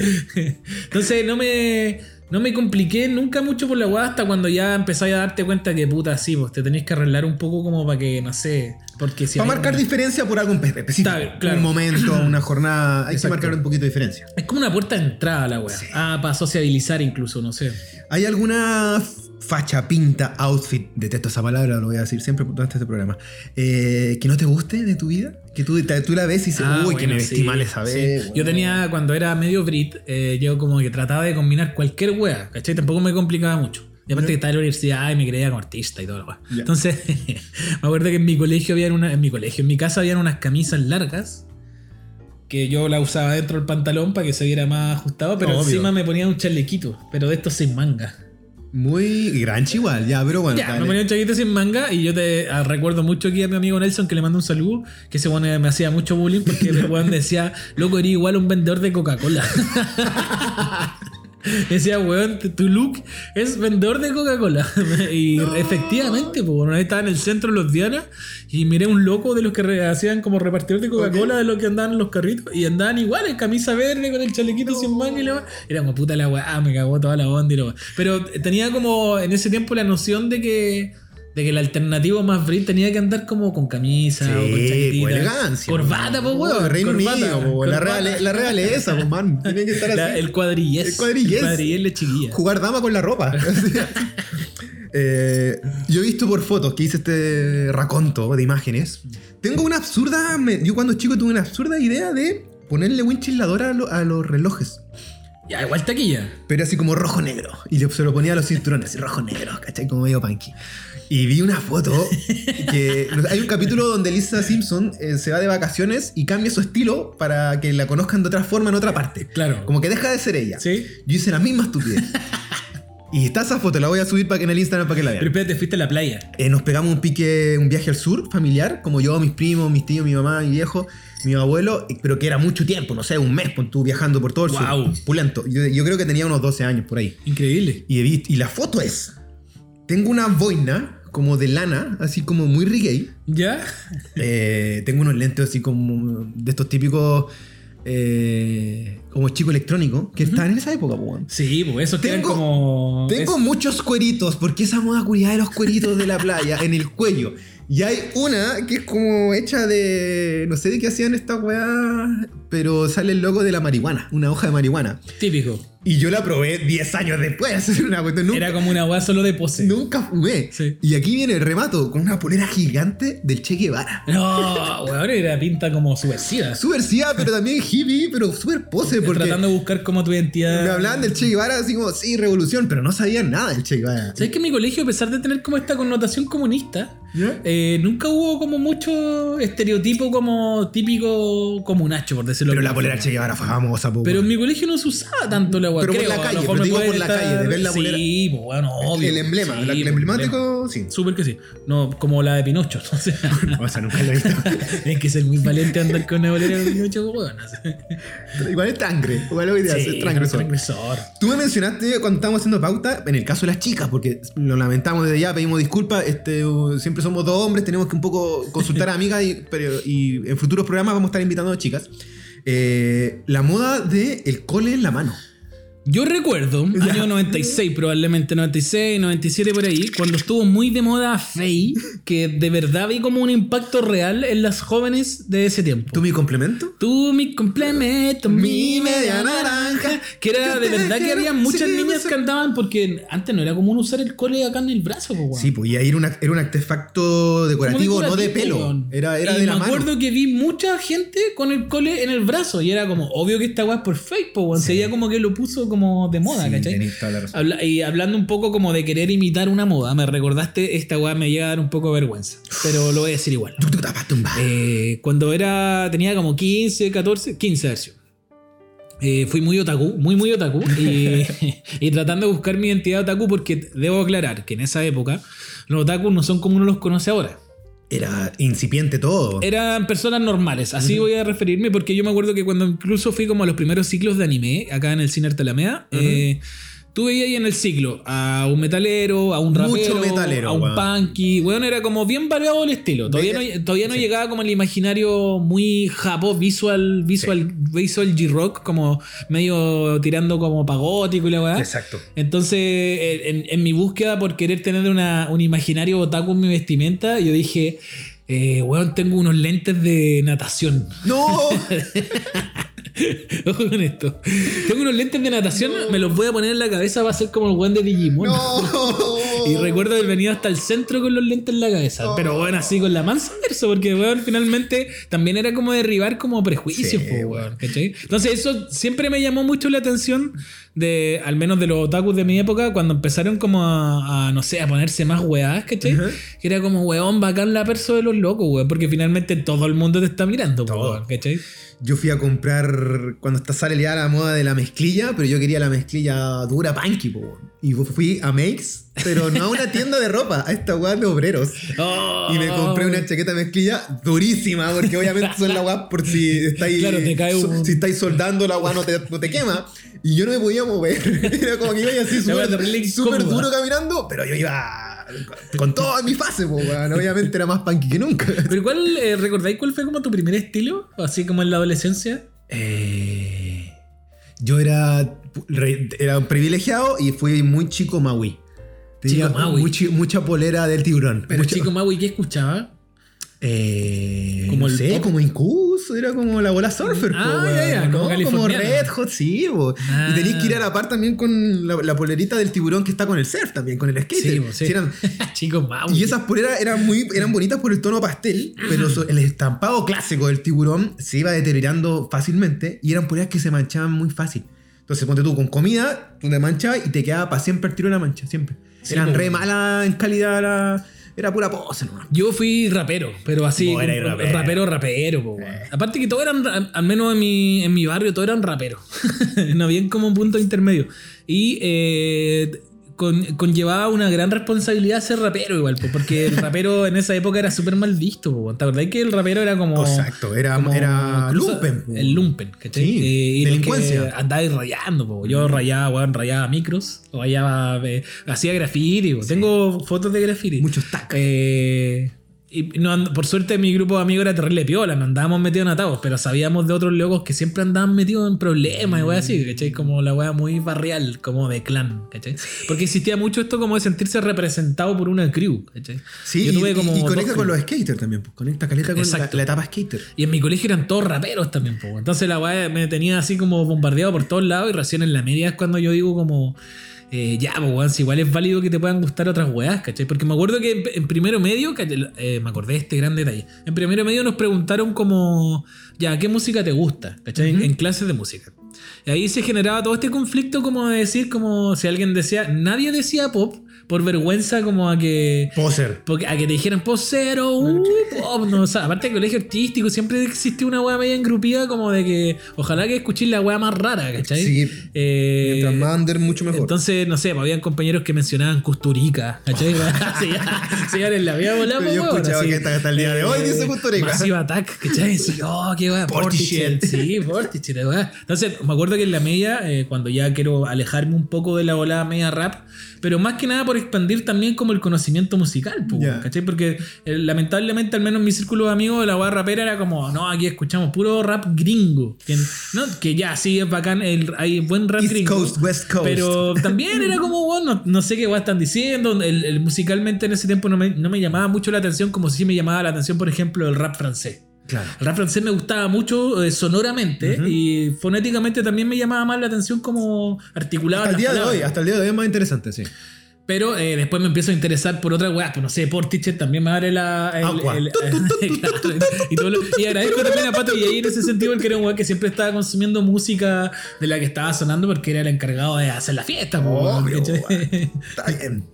S1: Entonces no me... No me compliqué nunca mucho por la weá hasta cuando ya empezáis a darte cuenta que puta, sí, pues te tenéis que arreglar un poco como para que, no sé, porque si
S2: Para marcar
S1: una-
S2: diferencia por algo espe- específico.
S1: Está, claro.
S2: Un momento, (clears throat) una jornada. Hay
S1: Exacto.
S2: que marcar un poquito de diferencia.
S1: Es como una puerta de entrada la weá. Ah, para sociabilizar incluso, no sé.
S2: ¿Hay alguna facha, pinta, outfit, detesto esa palabra, lo voy a decir siempre durante este programa, eh, que no te guste de tu vida? Que tú, te- tú la ves y dices,
S1: Ah,
S2: uy, que me vestí
S1: sí,
S2: mal esa
S1: sí.
S2: vez.
S1: Yo
S2: weón".
S1: tenía, cuando era medio Brit, eh, yo como que trataba de combinar cualquier wea, ¿cachai? Tampoco me complicaba mucho. Y aparte que estaba en la universidad y me creía como artista y todo lo.
S2: Ya.
S1: Entonces, (laughs) me acuerdo que en mi colegio había una, en mi colegio, en mi casa habían unas camisas largas que yo la usaba dentro del pantalón para que se viera más ajustado, pero
S2: Obvio.
S1: encima me ponía un chalequito, pero de estos sin manga.
S2: Muy granchi igual, ya, pero bueno.
S1: Ya,
S2: dale.
S1: me ponía un chalequito sin manga y yo te ah, recuerdo mucho aquí a mi amigo Nelson que le mando un saludo, que ese weón eh, me hacía mucho bullying porque (laughs) el weón decía, loco, eres igual a un vendedor de Coca-Cola. (laughs) (laughs) Decía, weón, tu- look es vendedor de Coca-Cola. (laughs) y efectivamente, pues, una vez estaba en el centro de los Diana y miré un loco de los que hacían como repartidor de Coca-Cola de los que andaban en los carritos y andaban igual en camisa verde con el chalequito sin manga y la. Era como puta la weá, me cagó toda la onda y la weá. Pero tenía como en ese tiempo la noción de que. De que el alternativo más Brit tenía que andar como con camisa o con
S2: Sí,
S1: chaquetita.
S2: pues elegancia.
S1: Corbata, pues, weón.
S2: Reino Unido, po, la, la realeza, pues, man. Tiene que estar así.
S1: La- el cuadrillés.
S2: El cuadrillés.
S1: El cuadrillés le chiquilla.
S2: Jugar dama con la ropa. (laughs) (laughs) Eh, yo he visto por fotos que hice este raconto de imágenes. Tengo una absurda. yo cuando chico tuve una absurda idea de ponerle winchilador a, lo- a los relojes.
S1: Ya, igual taquilla.
S2: Pero así como rojo-negro. Y yo se lo ponía a los cinturones, así rojo-negro, ¿cachai? Como medio punky. Y vi una foto que. (laughs) Hay un capítulo donde Lisa Simpson eh, se va de vacaciones y cambia su estilo para que la conozcan de otra forma en otra parte.
S1: Claro.
S2: Como que deja de ser ella.
S1: ¿Sí?
S2: Yo hice la misma estupidez. (laughs) y está esa foto, la voy a subir para que en el Instagram para que la
S1: Pero
S2: vean.
S1: espérate, fuiste a la playa.
S2: Eh, nos pegamos un pique, un viaje al sur familiar, como yo, mis primos, mis tíos, mi mamá, mi viejo, mi abuelo, pero que era mucho tiempo, no sé, un mes, pues tú viajando por todo el
S1: Guau.
S2: sur. Pulento. Yo, yo creo que tenía unos 12 años por ahí.
S1: Increíble.
S2: Y, y la foto es: tengo una boina como de lana, así como muy reggae.
S1: ¿Ya?
S2: Eh, tengo unos lentes así como de estos típicos. eh, como chico electrónico, que estaban en esa época, weón.
S1: Sí, pues eso tienen
S2: Tengo-
S1: como.
S2: Tengo
S1: es-
S2: muchos cueritos, porque esa moda culiada de los cueritos de la playa en el cuello. Y hay una que es como hecha de. No sé de qué hacían esta weá, pero sale el logo de la marihuana, una hoja de marihuana.
S1: Típico.
S2: Y yo la probé 10 años después. (laughs) Una nunca,
S1: Era como una weá solo de pose.
S2: nunca fumé.
S1: Sí.
S2: Y aquí viene el remato con una polera gigante del Che Guevara.
S1: No, weón, era pinta como subversiva.
S2: Subversiva, pero también hippie, pero súper pose. Porque
S1: Tratando de buscar como tu identidad.
S2: me hablaban del Che Guevara así como, sí, revolución, pero no sabían nada del Che Guevara.
S1: ¿Sabes que en mi colegio, a pesar de tener como esta connotación comunista, eh, nunca hubo como mucho estereotipo como típico comunacho, por decirlo
S2: Pero la polera Che. Guevara famosa, po,
S1: Pero en mi colegio no se usaba tanto la weá.
S2: Pero por
S1: creo,
S2: la
S1: a lo
S2: calle, pero digo por la
S1: estar-
S2: calle, de ver la polera.
S1: Sí, pues bueno, obvio.
S2: El emblema,
S1: Sí,
S2: la- el emblemático, sí.
S1: Súper que sí. No, como la de Pinocho. O sea,
S2: O sea, nunca lo he visto. (laughs)
S1: hay que ser muy valiente andar con una bolera de Pinocho, weón.
S2: Igual es tangre. Igual hoy día
S1: Sí,
S2: es transgresor.
S1: transgresor.
S2: Tú me mencionaste cuando estábamos haciendo pauta, en el caso de las chicas, porque lo lamentamos desde ya, pedimos disculpas, este, siempre somos dos hombres, tenemos que un poco consultar a (laughs) amigas y, pero- y en futuros programas vamos a estar invitando a chicas. Eh, la moda de el cole en la mano.
S1: Yo recuerdo, año 96 probablemente, 96, 97 por ahí, cuando estuvo muy de moda Faye, que de verdad vi como un impacto real en las jóvenes de ese tiempo.
S2: ¿Tú mi complemento?
S1: Tú mi complemento, mi media naranja. Que era de verdad que había muchas
S2: sí,
S1: niñas que cantaban porque antes no era común usar el cole acá en el brazo, po.
S2: Sí, pues y ahí era, una- era un artefacto decorativo,
S1: Como
S2: no de
S1: decorativo,
S2: pelo. Era, era
S1: Y
S2: de la
S1: me
S2: mano.
S1: acuerdo que vi mucha gente con el cole en el brazo y era como obvio que esta weá es por fake, po.
S2: Sí.
S1: Sería como que lo puso como de moda,
S2: Sí,
S1: ¿cachai?
S2: tenés toda la razón.
S1: Habla- y hablando un poco como de querer imitar una moda, me recordaste, esta weá me llega a dar un poco de vergüenza, pero lo voy a decir igual. (laughs) Eh, cuando era tenía como 15, 14, 15 versión. Eh, fui muy otaku, muy muy otaku y, (laughs) (laughs) y tratando de buscar mi identidad otaku porque debo aclarar que en esa época los otakus no son como uno los conoce ahora.
S2: Era incipiente todo.
S1: Eran personas normales, así voy a referirme porque yo me acuerdo que cuando incluso fui como a los primeros ciclos de anime acá en el Cine eh, tú veías ahí en el ciclo a un metalero, a un
S2: Mucho
S1: rapero,
S2: metalero,
S1: a un
S2: weón.
S1: punky, bueno, era como bien variado el estilo. Todavía
S2: Veía-
S1: no, todavía no
S2: sí.
S1: llegaba como el imaginario muy japo, visual, visual, visual G-rock, como medio tirando como pagótico y la weá.
S2: Exacto.
S1: Entonces, en, en mi búsqueda por querer tener una- un imaginario otaku en mi vestimenta, yo dije, eh, weón, tengo unos lentes de natación.
S2: ¡No! (laughs) (laughs)
S1: Ojo con esto. Tengo unos lentes de natación, me los voy a poner en la cabeza, va a ser como el weón de Digimon.
S2: ¡No! (laughs)
S1: Y recuerdo haber venido hasta el centro con los lentes en la cabeza. Pero bueno, así con la mansa verso, porque weón, finalmente también era como derribar como prejuicios,
S2: Sí,
S1: weón, ¿cachai? Entonces, eso siempre me llamó mucho la atención de, al menos de los otakus de mi época, cuando empezaron como a, a, no sé, a ponerse más weadas, ¿cachai?
S2: Ajá.
S1: Que era como, weón, bacán la perso de los locos, weón, porque finalmente todo el mundo te está mirando, weón, ¿cachai?
S2: Yo fui a comprar cuando está sale ya la moda de la mezclilla, pero yo quería la mezclilla dura punky, po. Y fui a Makes, pero no a una (laughs) tienda de ropa, a esta weá de obreros.
S1: Oh.
S2: Y me compré una chaqueta mezclilla durísima, porque obviamente son la weá por si estáis, (laughs)
S1: Claro, te cae un-
S2: si estáis soldando la weá no te, no te quema. Y yo no me podía mover. (laughs) Era como que iba así súper duro caminando, pero yo iba con toda mi fase, po, weón. Obviamente era más punky que nunca.
S1: Pero ¿cuál, eh, recordáis cuál fue como tu primer estilo? Así como en la adolescencia.
S2: Eh, yo era, era un privilegiado y fui muy chico Maui. Tenía
S1: Chico Maui.
S2: mucha polera del tiburón.
S1: Pero chico Maui, ¿qué escuchaba?
S2: Eh,
S1: Como
S2: no
S1: el
S2: sé,
S1: pop.
S2: como. Furious era como la bola surfer,
S1: Ah,
S2: po, ¿no?
S1: como.
S2: Red Hot, sí.
S1: Ah.
S2: Y tenías que ir a la par también con la, la polerita del tiburón que está con el surf también, con el skater.
S1: Sí, sí.
S2: Sí, eran- (laughs)
S1: Chicos,
S2: y esas poleras eran muy eran bonitas por el tono pastel, pero el estampado clásico del tiburón se iba deteriorando fácilmente y eran poleras que se manchaban muy fácil. Entonces, ponte tú con comida, tú te manchabas y te quedaba para siempre el tiro de la mancha, siempre.
S1: Sí,
S2: eran re malas en calidad, la- era pura pose nomás.
S1: Yo fui rapero, pero así. Como-
S2: rapero.
S1: rapero, rapero, po, weón. Aparte que todos eran, ra- al menos en mi, en mi barrio, todos eran raperos. (laughs) no había como un punto intermedio. Y eh, con- conllevaba una gran responsabilidad ser rapero igual, po, porque el (laughs) rapero en esa época era súper mal visto. po. ¿Te acordás que el rapero era como.
S2: Exacto, era,
S1: como
S2: era lumpen. po.
S1: El lumpen, ¿cachai?
S2: Sí,
S1: y los
S2: delincuencia.
S1: Andaba rayando, po. yo rayaba, weón, rayaba micros, o rayaba, eh, hacía graffiti, po. tengo fotos de graffiti.
S2: Muchos tacos.
S1: Eh, y no por suerte mi grupo de amigos era terrible piola, no andábamos metidos en atados, pero sabíamos de otros locos que siempre andaban metidos en problemas y así, ¿cachai? Como la weá muy barrial, como de clan, ¿cachai? Porque existía mucho esto como de sentirse representado por una crew, ¿cachai?
S2: Sí,
S1: Yo
S2: y,
S1: tuve
S2: y-
S1: como
S2: y conecta con los skaters también, pues. conecta caleta con la, la etapa skater.
S1: Y en mi colegio eran todos raperos también, po. Entonces la weá me tenía así como bombardeado por todos lados y recién en la media es cuando yo digo como... eh, ya, pues, weón, si igual es válido que te puedan gustar otras weas, ¿cachai? Porque me acuerdo que en, en primero medio. Eh, me acordé de este gran detalle. En primero medio nos preguntaron como, ya, ¿qué música te gusta? ¿cachai? En- En clases de música. Y ahí se generaba todo este conflicto como de decir, como si alguien decía, nadie decía pop por vergüenza como a que...
S2: Poser.
S1: Porque a que te dijeran posero, uh, pop, no, o sea, aparte del colegio artístico siempre existió una weá media engrupida como de que ojalá que escuchéis la weá más rara, ¿cachai?
S2: Sí.
S1: Eh,
S2: Mientras más under, mucho mejor.
S1: entonces, no sé, pues, habían compañeros que mencionaban Custurica, ¿cachai? (laughs) (laughs) en la volada,
S2: Pero yo escuchaba
S1: así.
S2: que hasta, hasta el día de hoy dice Custurica.
S1: Massive Attack, ¿cachai? Sí, (laughs) oh, qué
S2: Portishead.
S1: Portishead. Sí, Portishead, weá. Entonces, me acuerdo que en la media, eh, cuando ya quiero alejarme un poco de la volada media rap, pero más que nada por expandir también como el conocimiento musical. ¿cachai? Porque eh, lamentablemente, al menos en mi círculo de amigos, la weá rapera era como, no, aquí escuchamos puro rap gringo. Que, no, que ya, sí, es bacán, el- hay buen rap
S2: East
S1: gringo.
S2: Coast, West Coast.
S1: Pero también era como, bueno, no, no sé qué weá están diciendo. El, el musicalmente en ese tiempo no me, no me llamaba mucho la atención, como si me llamaba la atención, por ejemplo, el rap francés.
S2: Claro.
S1: El rap francés me gustaba mucho eh, sonoramente y fonéticamente también me llamaba más la atención como articulado.
S2: Hasta el día de hoy, hasta el día de hoy es más interesante, sí.
S1: Pero eh, después me empiezo a interesar por otras weas, pues no sé, Portishead también me abre la. el-
S2: Agua.
S1: el- (laughs) claro, y, todo lo- y agradezco también a Pato y ahí en ese sentido, porque era un weón que siempre estaba consumiendo música de la que estaba sonando porque era el encargado de hacer la fiesta, pues,
S2: Obvio,
S1: ¿cachai?
S2: Está (laughs) bien.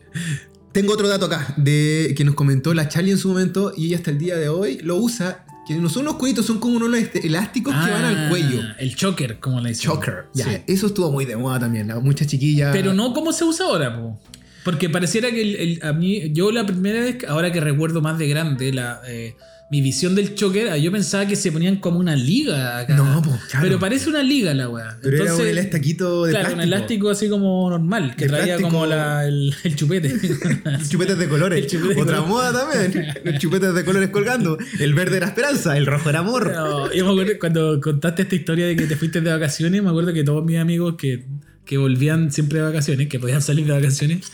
S2: Tengo otro dato acá de que nos comentó la Charlie en su momento y ella hasta el día de hoy lo usa. Que no son unos cueritos, son como unos elásticos que van al
S1: Ah,
S2: cuello.
S1: El choker, como le dicen.
S2: Choker. Ya,
S1: Sí.
S2: eso estuvo muy de moda también. la- Muchas chiquillas.
S1: Pero no como se usa ahora, po. Porque pareciera que el- el- a mí, yo la primera vez, ahora que recuerdo más de grande, la, eh, mi visión del choker, ah, yo pensaba que se ponían como una liga acá.
S2: No, po, claro.
S1: Pero parece una liga la weá.
S2: Pero era un elastiquito de
S1: Claro,
S2: plástico.
S1: un elástico así como normal, que
S2: De
S1: traía
S2: plástico.
S1: como la- el, el chupete. (laughs)
S2: Chupetes de colores.
S1: Chupete de
S2: Otra
S1: colores.
S2: moda también. Los chupetes de colores colgando. El verde era esperanza, el rojo era amor.
S1: No, yo me acuerdo cuando contaste esta historia de que te fuiste de vacaciones, me acuerdo que todos mis amigos que, que volvían siempre de vacaciones, que podían salir de vacaciones,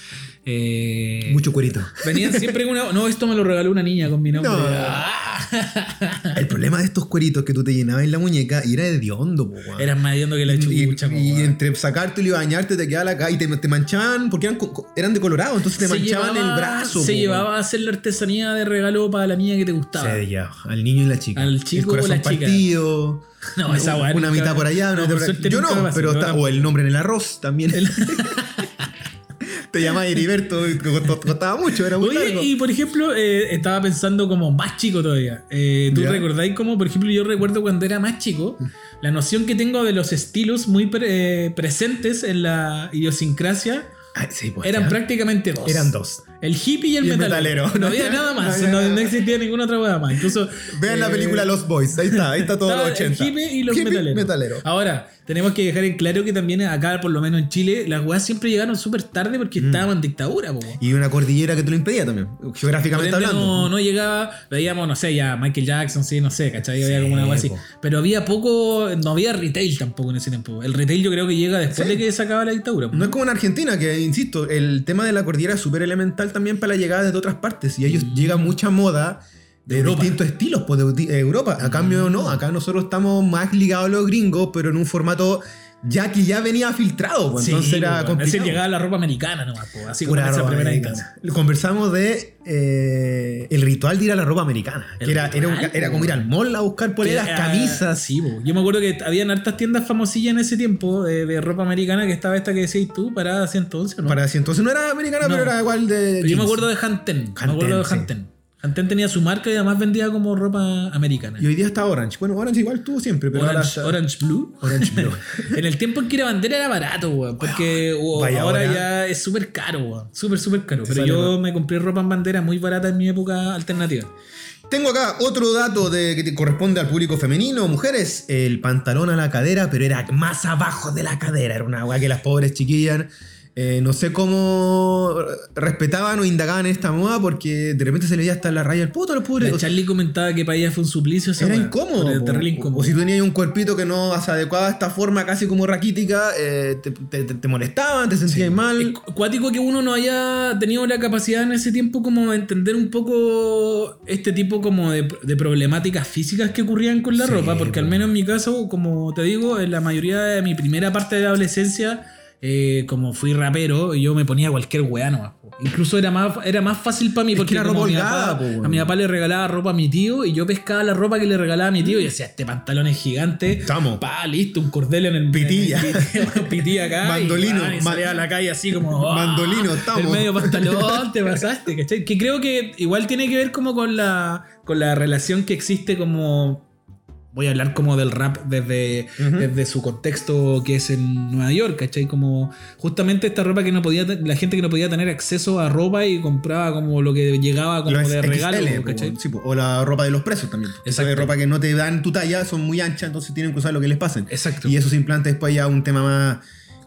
S1: eh,
S2: Mucho cuerito.
S1: venían siempre con una. No, esto me lo regaló una niña con mi nombre.
S2: No.
S1: Ah,
S2: El problema de estos cueritos que tú te llenabas en la muñeca y era hediondo, po.
S1: Eran más hediondo que la
S2: y,
S1: chucha, po,
S2: y entre sacarte y bañarte te quedaba la cara y te, te manchaban porque eran, de colorado, entonces te
S1: Se
S2: manchaban
S1: llevaba-
S2: el brazo.
S1: Se
S2: po,
S1: llevaba a hacer la artesanía de regalo para la niña que te gustaba.
S2: llevaba al niño y la chica.
S1: Al chico
S2: el
S1: o la chica.
S2: partido. (laughs)
S1: No, esa
S2: una, una mitad por allá, una
S1: no,
S2: mitad
S1: por
S2: acá. Yo no, pero está, o el nombre en el arroz también. (laughs) te llamaba Heriberto, costaba mucho, era muy
S1: Oye,
S2: largo.
S1: y por ejemplo, eh, estaba pensando como más chico todavía. Eh, ¿Tú
S2: Ya.
S1: recordáis como, por ejemplo, yo recuerdo cuando era más chico, la noción que tengo de los estilos muy pre- eh, presentes en la idiosincrasia
S2: sí, pues,
S1: eran
S2: ya.
S1: prácticamente dos.
S2: Eran dos.
S1: El hippie y el,
S2: Y el
S1: metalero.
S2: metalero.
S1: No había (laughs) nada más,
S2: No
S1: existía ninguna otra hueá más. Incluso.
S2: Vean la
S1: eh,
S2: película Los Boys, ahí está, ahí está todo los 80.
S1: El hippie y los
S2: Hippie,
S1: metaleros.
S2: metalero.
S1: Ahora, tenemos que dejar en claro que también acá, por lo menos en Chile, las weas siempre llegaron súper tarde porque estábamos en dictadura, po.
S2: Y una cordillera que te lo impedía también, geográficamente hablando.
S1: no, no llegaba, veíamos, no sé, ya Michael Jackson, sí, no sé, ¿cachai? Había
S2: Sí,
S1: como una wea así. Pero había poco, no había retail tampoco en ese tiempo. El retail yo creo que llega después
S2: Sí.
S1: de que se acaba la dictadura. po.
S2: No es como en Argentina, que insisto, el tema de la cordillera es súper elemental también para la llegada de otras partes. Y a ellos
S1: Mm.
S2: llega mucha moda de
S1: Europa.
S2: distintos estilos pues, de de Europa. A cambio, no, acá nosotros estamos más ligados a los gringos, pero en un formato ya que ya venía filtrado, pues,
S1: Sí,
S2: entonces era
S1: po, weón. Es
S2: complicado.
S1: decir, llegaba la ropa americana nomás, po, así como esa primera instancia.
S2: Conversamos de eh, el ritual de ir a la ropa americana.
S1: El
S2: Que era, era,
S1: ritual,
S2: era como ir al mall a buscar poleras,
S1: Que, ah,
S2: camisas.
S1: Sí, po. yo me acuerdo que habían hartas tiendas famosillas en ese tiempo de, de ropa americana que estaba esta que decías tú, parada 111, ¿no?
S2: Para así, entonces no era americana,
S1: No.
S2: pero era igual de.
S1: Pero yo me acuerdo de Hanten. me
S2: Hanten,
S1: acuerdo de
S2: sí.
S1: Hanten tenía su marca y además vendía como ropa americana.
S2: Y hoy día está Orange. Bueno, Orange igual tuvo siempre, pero ahora
S1: Orange,
S2: está-
S1: Orange Blue.
S2: Orange Blue. (laughs)
S1: en el tiempo en que era bandera era barato, weón. Porque ahora
S2: hora.
S1: ya es súper caro, weón. Súper, súper caro. Pero yo me compré ropa en bandera muy barata en mi época alternativa.
S2: Tengo acá otro dato de, que te corresponde al público femenino, mujeres. El pantalón a la cadera, pero era más abajo de la cadera. Era una weá que las pobres chiquillas. Eh, no sé cómo respetaban o indagaban esta moda porque de repente se le veía hasta la raya del puto a los pobres.
S1: Charlie comentaba que para ella fue un suplicio. esa
S2: era incómodo. Po. O-
S1: incómodo.
S2: O, si tú tenías un cuerpito que no se adecuaba a esta forma casi como raquítica, eh, te, te- te- molestaban, te sentías
S1: Es
S2: mal.
S1: cu- cuático que uno no haya tenido la capacidad en ese tiempo como de entender un poco este tipo como de, de problemáticas físicas que ocurrían con la
S2: Sí,
S1: ropa, porque al menos en mi caso, como te digo, en la mayoría de mi primera parte de la adolescencia, eh, como fui rapero, yo me ponía cualquier weá nomás. po. Incluso era más, era más fácil para mí porque
S2: que era ropa
S1: mi
S2: holgada,
S1: papá-
S2: po,
S1: a mi papá le regalaba ropa a mi tío y yo pescaba la ropa que le regalaba a mi tío y decía, este pantalón es gigante.
S2: Estamos.
S1: Pa, listo, un cordel en el
S2: Pitilla.
S1: en el- pitilla (laughs) acá.
S2: Mandolino,
S1: Y, a la calle así como. ¡ah!
S2: Mandolino, estamos.
S1: El medio pantalón, te (laughs) pasaste, ¿cachai? Que creo que igual tiene que ver como con la, con la relación que existe como. Voy a hablar como del rap desde, desde su contexto que es en Nueva York, ¿cachai? Como justamente esta ropa que no podía, la gente que no podía tener acceso a ropa y compraba como lo que llegaba como de regalo,
S2: XL, po,
S1: ¿cachai?
S2: sí, po. o la ropa de los presos también. Esa
S1: Exacto.
S2: ropa que no te dan tu talla, son muy anchas, entonces tienen que usar lo que les pasen.
S1: Exacto.
S2: Y eso se implanta después ya un tema más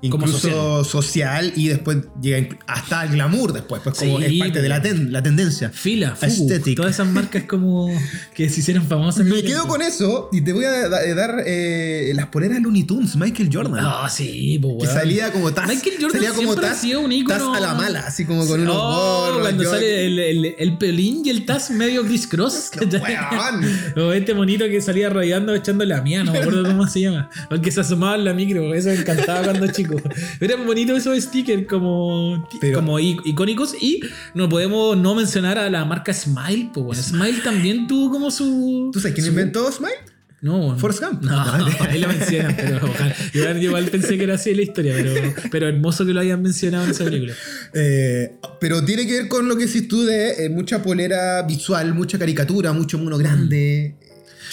S2: incluso social. y después llega hasta el glamour después, pues como
S1: Sí,
S2: es parte de la, ten- la tendencia.
S1: Fila,
S2: Aesthetic.
S1: todas esas marcas como (laughs) que se hicieron famosas.
S2: Me quedo con eso y te voy a eh, dar eh, las poleras Looney Tunes, Michael Jordan.
S1: No, sí, pues,
S2: Que salía como Taz.
S1: Michael Jordan
S2: salía como
S1: siempre ha
S2: Taz,
S1: sido un ícono.
S2: Taz a la mala, así como con unos
S1: Oh,
S2: gorros.
S1: cuando sale el, el, el pelín y el Taz medio Chris Cross. (laughs)
S2: Weón. (laughs)
S1: O este monito que salía rayando echando la mía, no me acuerdo cómo se llama. Porque se asomaba en la micro, eso me encantaba cuando chico. (laughs) Eran bonitos esos stickers como,
S2: Pero-
S1: como icónicos. Y no podemos no mencionar a la marca Smile. Pues bueno, Smile también tuvo como su.
S2: ¿Tú sabes quién
S1: su-
S2: inventó Smile?
S1: No,
S2: Forrest Gump.
S1: No, (laughs) ahí lo mencionan, pero ojalá. Yo igual pensé que era así la historia, pero, pero hermoso que lo hayan mencionado en esa película.
S2: Eh, pero tiene que ver con lo que decís tú de eh, mucha polera visual, mucha caricatura, mucho mono grande.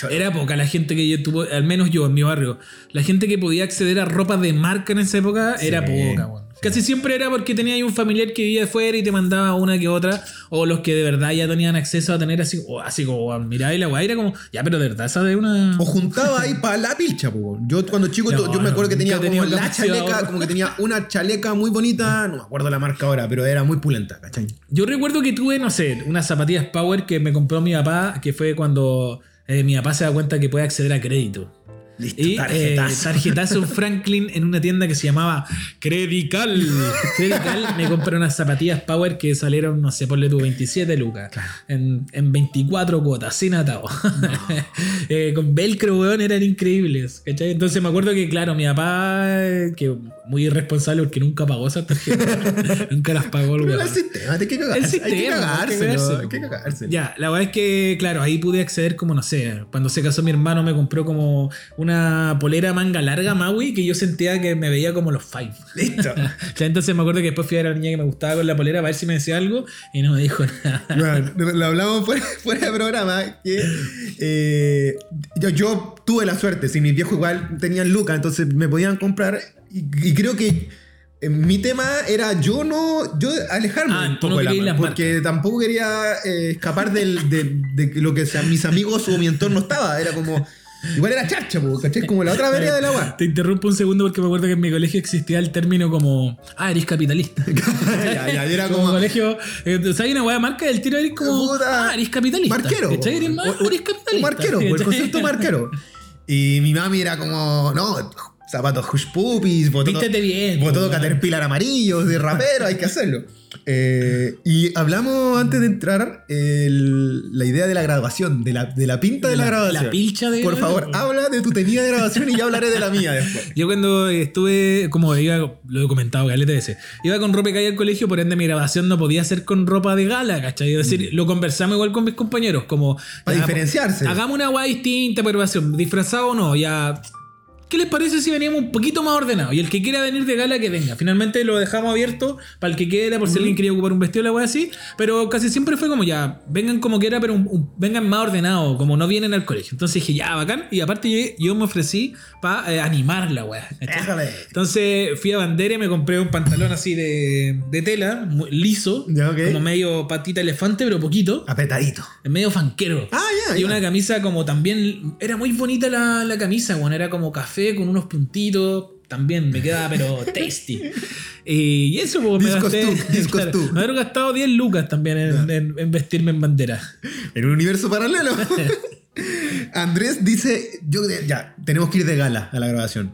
S1: Era poca la gente que yo tuvo, al menos yo en mi barrio, la gente que podía acceder a ropa de marca en esa época era poca, weón. Casi siempre era porque tenía ahí un familiar que vivía afuera y te mandaba una que otra, o los que de verdad ya tenían acceso a tener así, o así como, mirá, y la weá era como, ya, pero de verdad, esa de una.
S2: O juntaba ahí para la pilcha, po. Yo cuando chico,
S1: No,
S2: yo me acuerdo que tenía como la chaleca, como que tenía una chaleca muy bonita, no me acuerdo la marca ahora, pero era muy pulenta, ¿cachai?
S1: Yo recuerdo que tuve, no sé, unas zapatillas Power que me compró mi papá, que fue cuando eh, mi papá se da cuenta que puede acceder a crédito.
S2: Listo,
S1: Y
S2: tarjetazo.
S1: en (laughs) Franklin en una tienda que se llamaba Credical. Credical me compré unas zapatillas Power que salieron, no sé, ponle tú 27 lucas. En, en 24 cuotas, sin atado. (laughs) Eh, con velcro, weón, eran increíbles. ¿cachai? Entonces me acuerdo que, claro, mi papá, eh, que muy irresponsable porque nunca pagó esas tarjetas. (laughs) nunca las pagó el weón.
S2: el sistema, hay que cagarse,
S1: El sistema, hay que
S2: cagárselo,
S1: cagárselo.
S2: hay que cagárselo.
S1: Ya, la verdad es que, claro, ahí pude acceder como, no sé, cuando se casó mi hermano me compró como una polera manga larga Maui que yo sentía que me veía como los Five. (laughs)
S2: Listo. (laughs)
S1: Entonces me acuerdo que después fui a ver a la niña que me gustaba con la polera para ver si me decía algo y no me dijo nada.
S2: Bueno, lo hablamos fuera, fuera de programa, que eh, yo, yo tuve la suerte, si mis viejos igual tenían lucas, entonces me podían comprar y, y creo que eh, mi tema era yo no, yo alejarme
S1: Ah,
S2: un
S1: no
S2: de la porque tampoco quería eh, escapar del, de, de lo que sea, mis amigos o mi entorno estaba, era como, igual era charcha, po, ¿cachai? Como la otra (laughs) vereda del agua.
S1: Te interrumpo un segundo porque me acuerdo que en mi colegio existía el término como, ah, eres capitalista. (laughs)
S2: ya, ya, era
S1: Como
S2: como...
S1: colegio, eh, o sea, hay una weá de marca del tiro eres como,
S2: Puta,
S1: ah, eres capitalista.
S2: Marquero.
S1: ¿Cachai? Eres, ma-
S2: O-
S1: eres capitalista.
S2: marquero, o el concepto marquero. Y mi mami era como, no, zapatos hush puppies, botó,
S1: Vístete bien.
S2: botó
S1: pues,
S2: caterpillar amarillos de rapero, hay que hacerlo. Eh, y hablamos antes de entrar el- la idea de la graduación, de la, de la pinta de la, graduación.
S1: La pilcha de.
S2: Por favor, habla de tu tenida de graduación y yo hablaré de la mía después. (laughs)
S1: Yo cuando estuve, como iba, lo he comentado, caleta veces, iba con ropa de calle al colegio, por ende mi grabación no podía ser con ropa de gala, ¿cachai? Es decir, lo conversamos igual con mis compañeros, como...
S2: Mm. Para
S1: ya,
S2: diferenciarse.
S1: Hagamos una guay distinta grabación, disfrazado o no, ya... ¿Qué les parece si veníamos un poquito más ordenados? Y el que quiera venir de gala, que venga. Finalmente lo dejamos abierto para el que quiera, por si alguien quería ocupar un vestido o la wea así. Pero casi siempre fue como ya, vengan como quiera, pero un- un- vengan más ordenados, como no vienen al colegio. Entonces dije, ya, bacán. Y aparte yo, yo me ofrecí para animar la.
S2: Déjame. (laughs)
S1: Entonces fui a Bandera y me compré un pantalón así de, de tela, muy liso,
S2: Ya, ok.
S1: como medio patita elefante, pero poquito,
S2: Apretadito.
S1: medio fanquero.
S2: Ah, ya,
S1: y una camisa como también, era muy bonita la, la camisa, bueno, era como café con unos puntitos. También me quedaba, pero (laughs) tasty. Y, y eso, pues, me gasté.
S2: tú,
S1: claro,
S2: tú.
S1: Me gastado 10 lucas también en, en- en vestirme en bandera.
S2: En un universo paralelo. (laughs) Andrés dice, yo ya, tenemos que ir de gala a la grabación.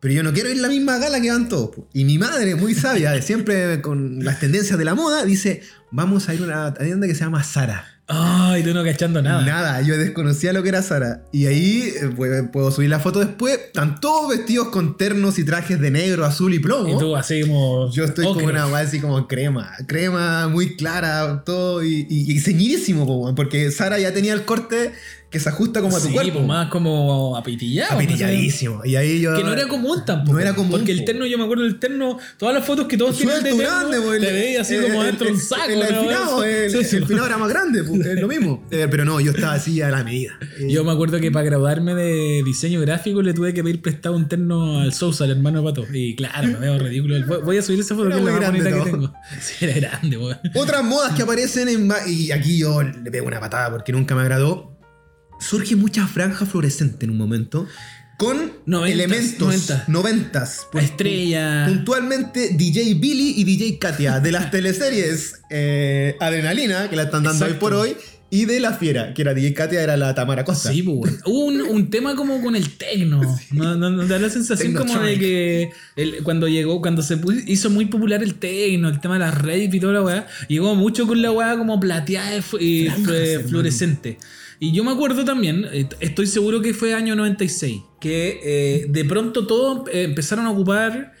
S2: Pero yo no quiero ir a la misma gala que van todos. Y mi madre, muy sabia, siempre con las tendencias de la moda, dice, vamos a ir a una tienda que se llama Sara.
S1: Ay, tú no cachando nada.
S2: Nada, yo desconocía lo que era Sara. Y ahí eh, pu- puedo subir la foto después. Están todos vestidos con ternos y trajes de negro, azul y plomo.
S1: Y tú así como.
S2: Yo estoy
S1: ocre.
S2: como una weá así como crema. Crema muy clara, todo. Y, y, y ceñidísimo, porque Sara ya tenía el corte que se ajusta como a tu
S1: Sí,
S2: cuerpo.
S1: pues más como apitillado.
S2: Apitilladísimo. Y ahí yo.
S1: Que no era común tampoco.
S2: No era común,
S1: Porque el
S2: po.
S1: terno, yo me acuerdo del terno, todas las fotos que todos tienen de terno,
S2: grande, po, el-
S1: te veía así
S2: el-
S1: como
S2: el-
S1: dentro de un
S2: el-
S1: saco.
S2: El, el
S1: ¿no?
S2: finado, el,
S1: Sí,
S2: el finado era más grande, po, es lo mismo. (laughs) Eh, pero no, yo estaba así a la medida. Eh,
S1: Yo me acuerdo que para graduarme de diseño gráfico le tuve que pedir prestado un terno al Sousa, al hermano de Pato. Y claro, me veo ridículo. Voy- a subir esa foto
S2: Era
S1: que es la más bonita que tengo. (laughs) Sí, era grande, weón.
S2: Otras modas que aparecen en... Y aquí yo le pego una patada porque nunca me agradó. Surge mucha franja fluorescente en un momento. Con
S1: Noventas,
S2: elementos
S1: noventas.
S2: noventas.
S1: Estrella.
S2: Puntualmente DJ Billy y DJ Katia de las (laughs) teleseries eh, Adrenalina, que la están dando
S1: Exacto.
S2: hoy por hoy, y de La Fiera, que era DJ Katia, era la Tamara Costa.
S1: Sí, pues, un, un tema como con el tecno. (laughs) No, no, no, da la sensación como de que el- cuando llegó, cuando se pu- hizo muy popular el tecno, el tema de las redes y toda la weá, llegó mucho con la weá como plateada y fluorescente. Y yo me acuerdo también, estoy seguro que fue año 96, que eh, de pronto todos eh, empezaron a ocupar.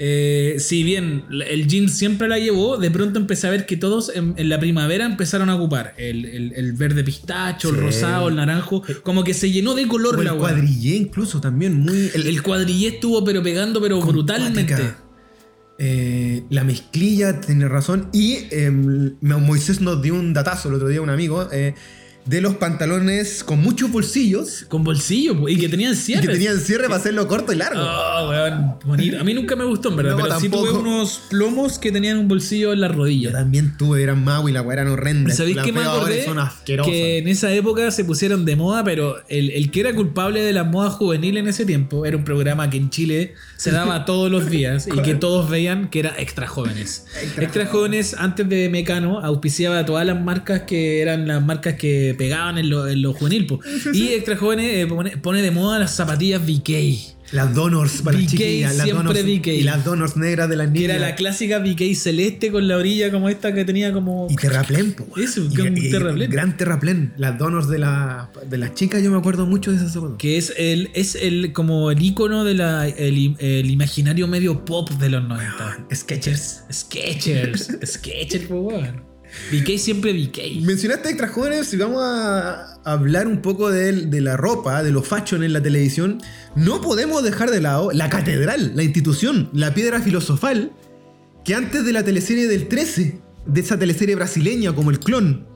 S1: Eh, si bien el jean siempre la llevó, de pronto empecé a ver que todos en, en la primavera empezaron a ocupar el, el- el verde pistacho, el rosado, el naranjo, como que se llenó de color
S2: O el cuadrillé incluso también, muy...
S1: El, el cuadrillé estuvo pero pegando pero brutalmente.
S2: Eh, la mezclilla, tiene razón. Y eh, Moisés nos dio un datazo el otro día, un amigo, eh, de los pantalones con muchos bolsillos
S1: Con bolsillo po, y que tenían
S2: y
S1: cierre.
S2: que tenían cierre para hacerlo corto y largo.
S1: Oh, weón, bonito. A mí nunca me gustó, en verdad,
S2: No,
S1: pero sí tuve
S2: tampoco.
S1: unos plomos que tenían un bolsillo en la
S2: Yo
S1: rodilla.
S2: también tuve, eran mau y la weá eran horrendas.
S1: ¿Sabéis
S2: Las
S1: qué me
S2: y
S1: acordé? Que en esa época se pusieron de moda, pero el, el que era culpable de las modas juveniles en ese tiempo era un programa que en Chile se daba (laughs) todos los días y que todos veían que era Extra Jóvenes.
S2: Extra
S1: Extra Jóvenes, antes de Mecano, auspiciaba a todas las marcas que eran las marcas que pegaban en lo, en lo juvenil. po. Y Extra Jóvenes eh, pone, pone de moda las zapatillas VK.
S2: Las donors para las chiquillas. Las
S1: siempre
S2: donors,
S1: VK.
S2: Y las donors negras de las
S1: Que
S2: niñas.
S1: era la clásica VK celeste con la orilla como esta que tenía como...
S2: Y terraplén, po. (laughs)
S1: Eso,
S2: Y-
S1: que un
S2: y-
S1: terraplén.
S2: Gran terraplén. Las donors de, la, de las chicas, yo me acuerdo mucho de esas zapatos.
S1: Que es el, es el como el icono del el, el imaginario medio pop de los 90.
S2: Sketchers.
S1: Sketchers. (laughs) Sketchers, pues weón. VK siempre VK.
S2: Mencionaste extra jóvenes y vamos a hablar un poco de, la ropa, de los fashion en la televisión. No podemos dejar de lado la catedral, la institución, la piedra filosofal, que antes de la teleserie del 13, de esa teleserie brasileña como el clon,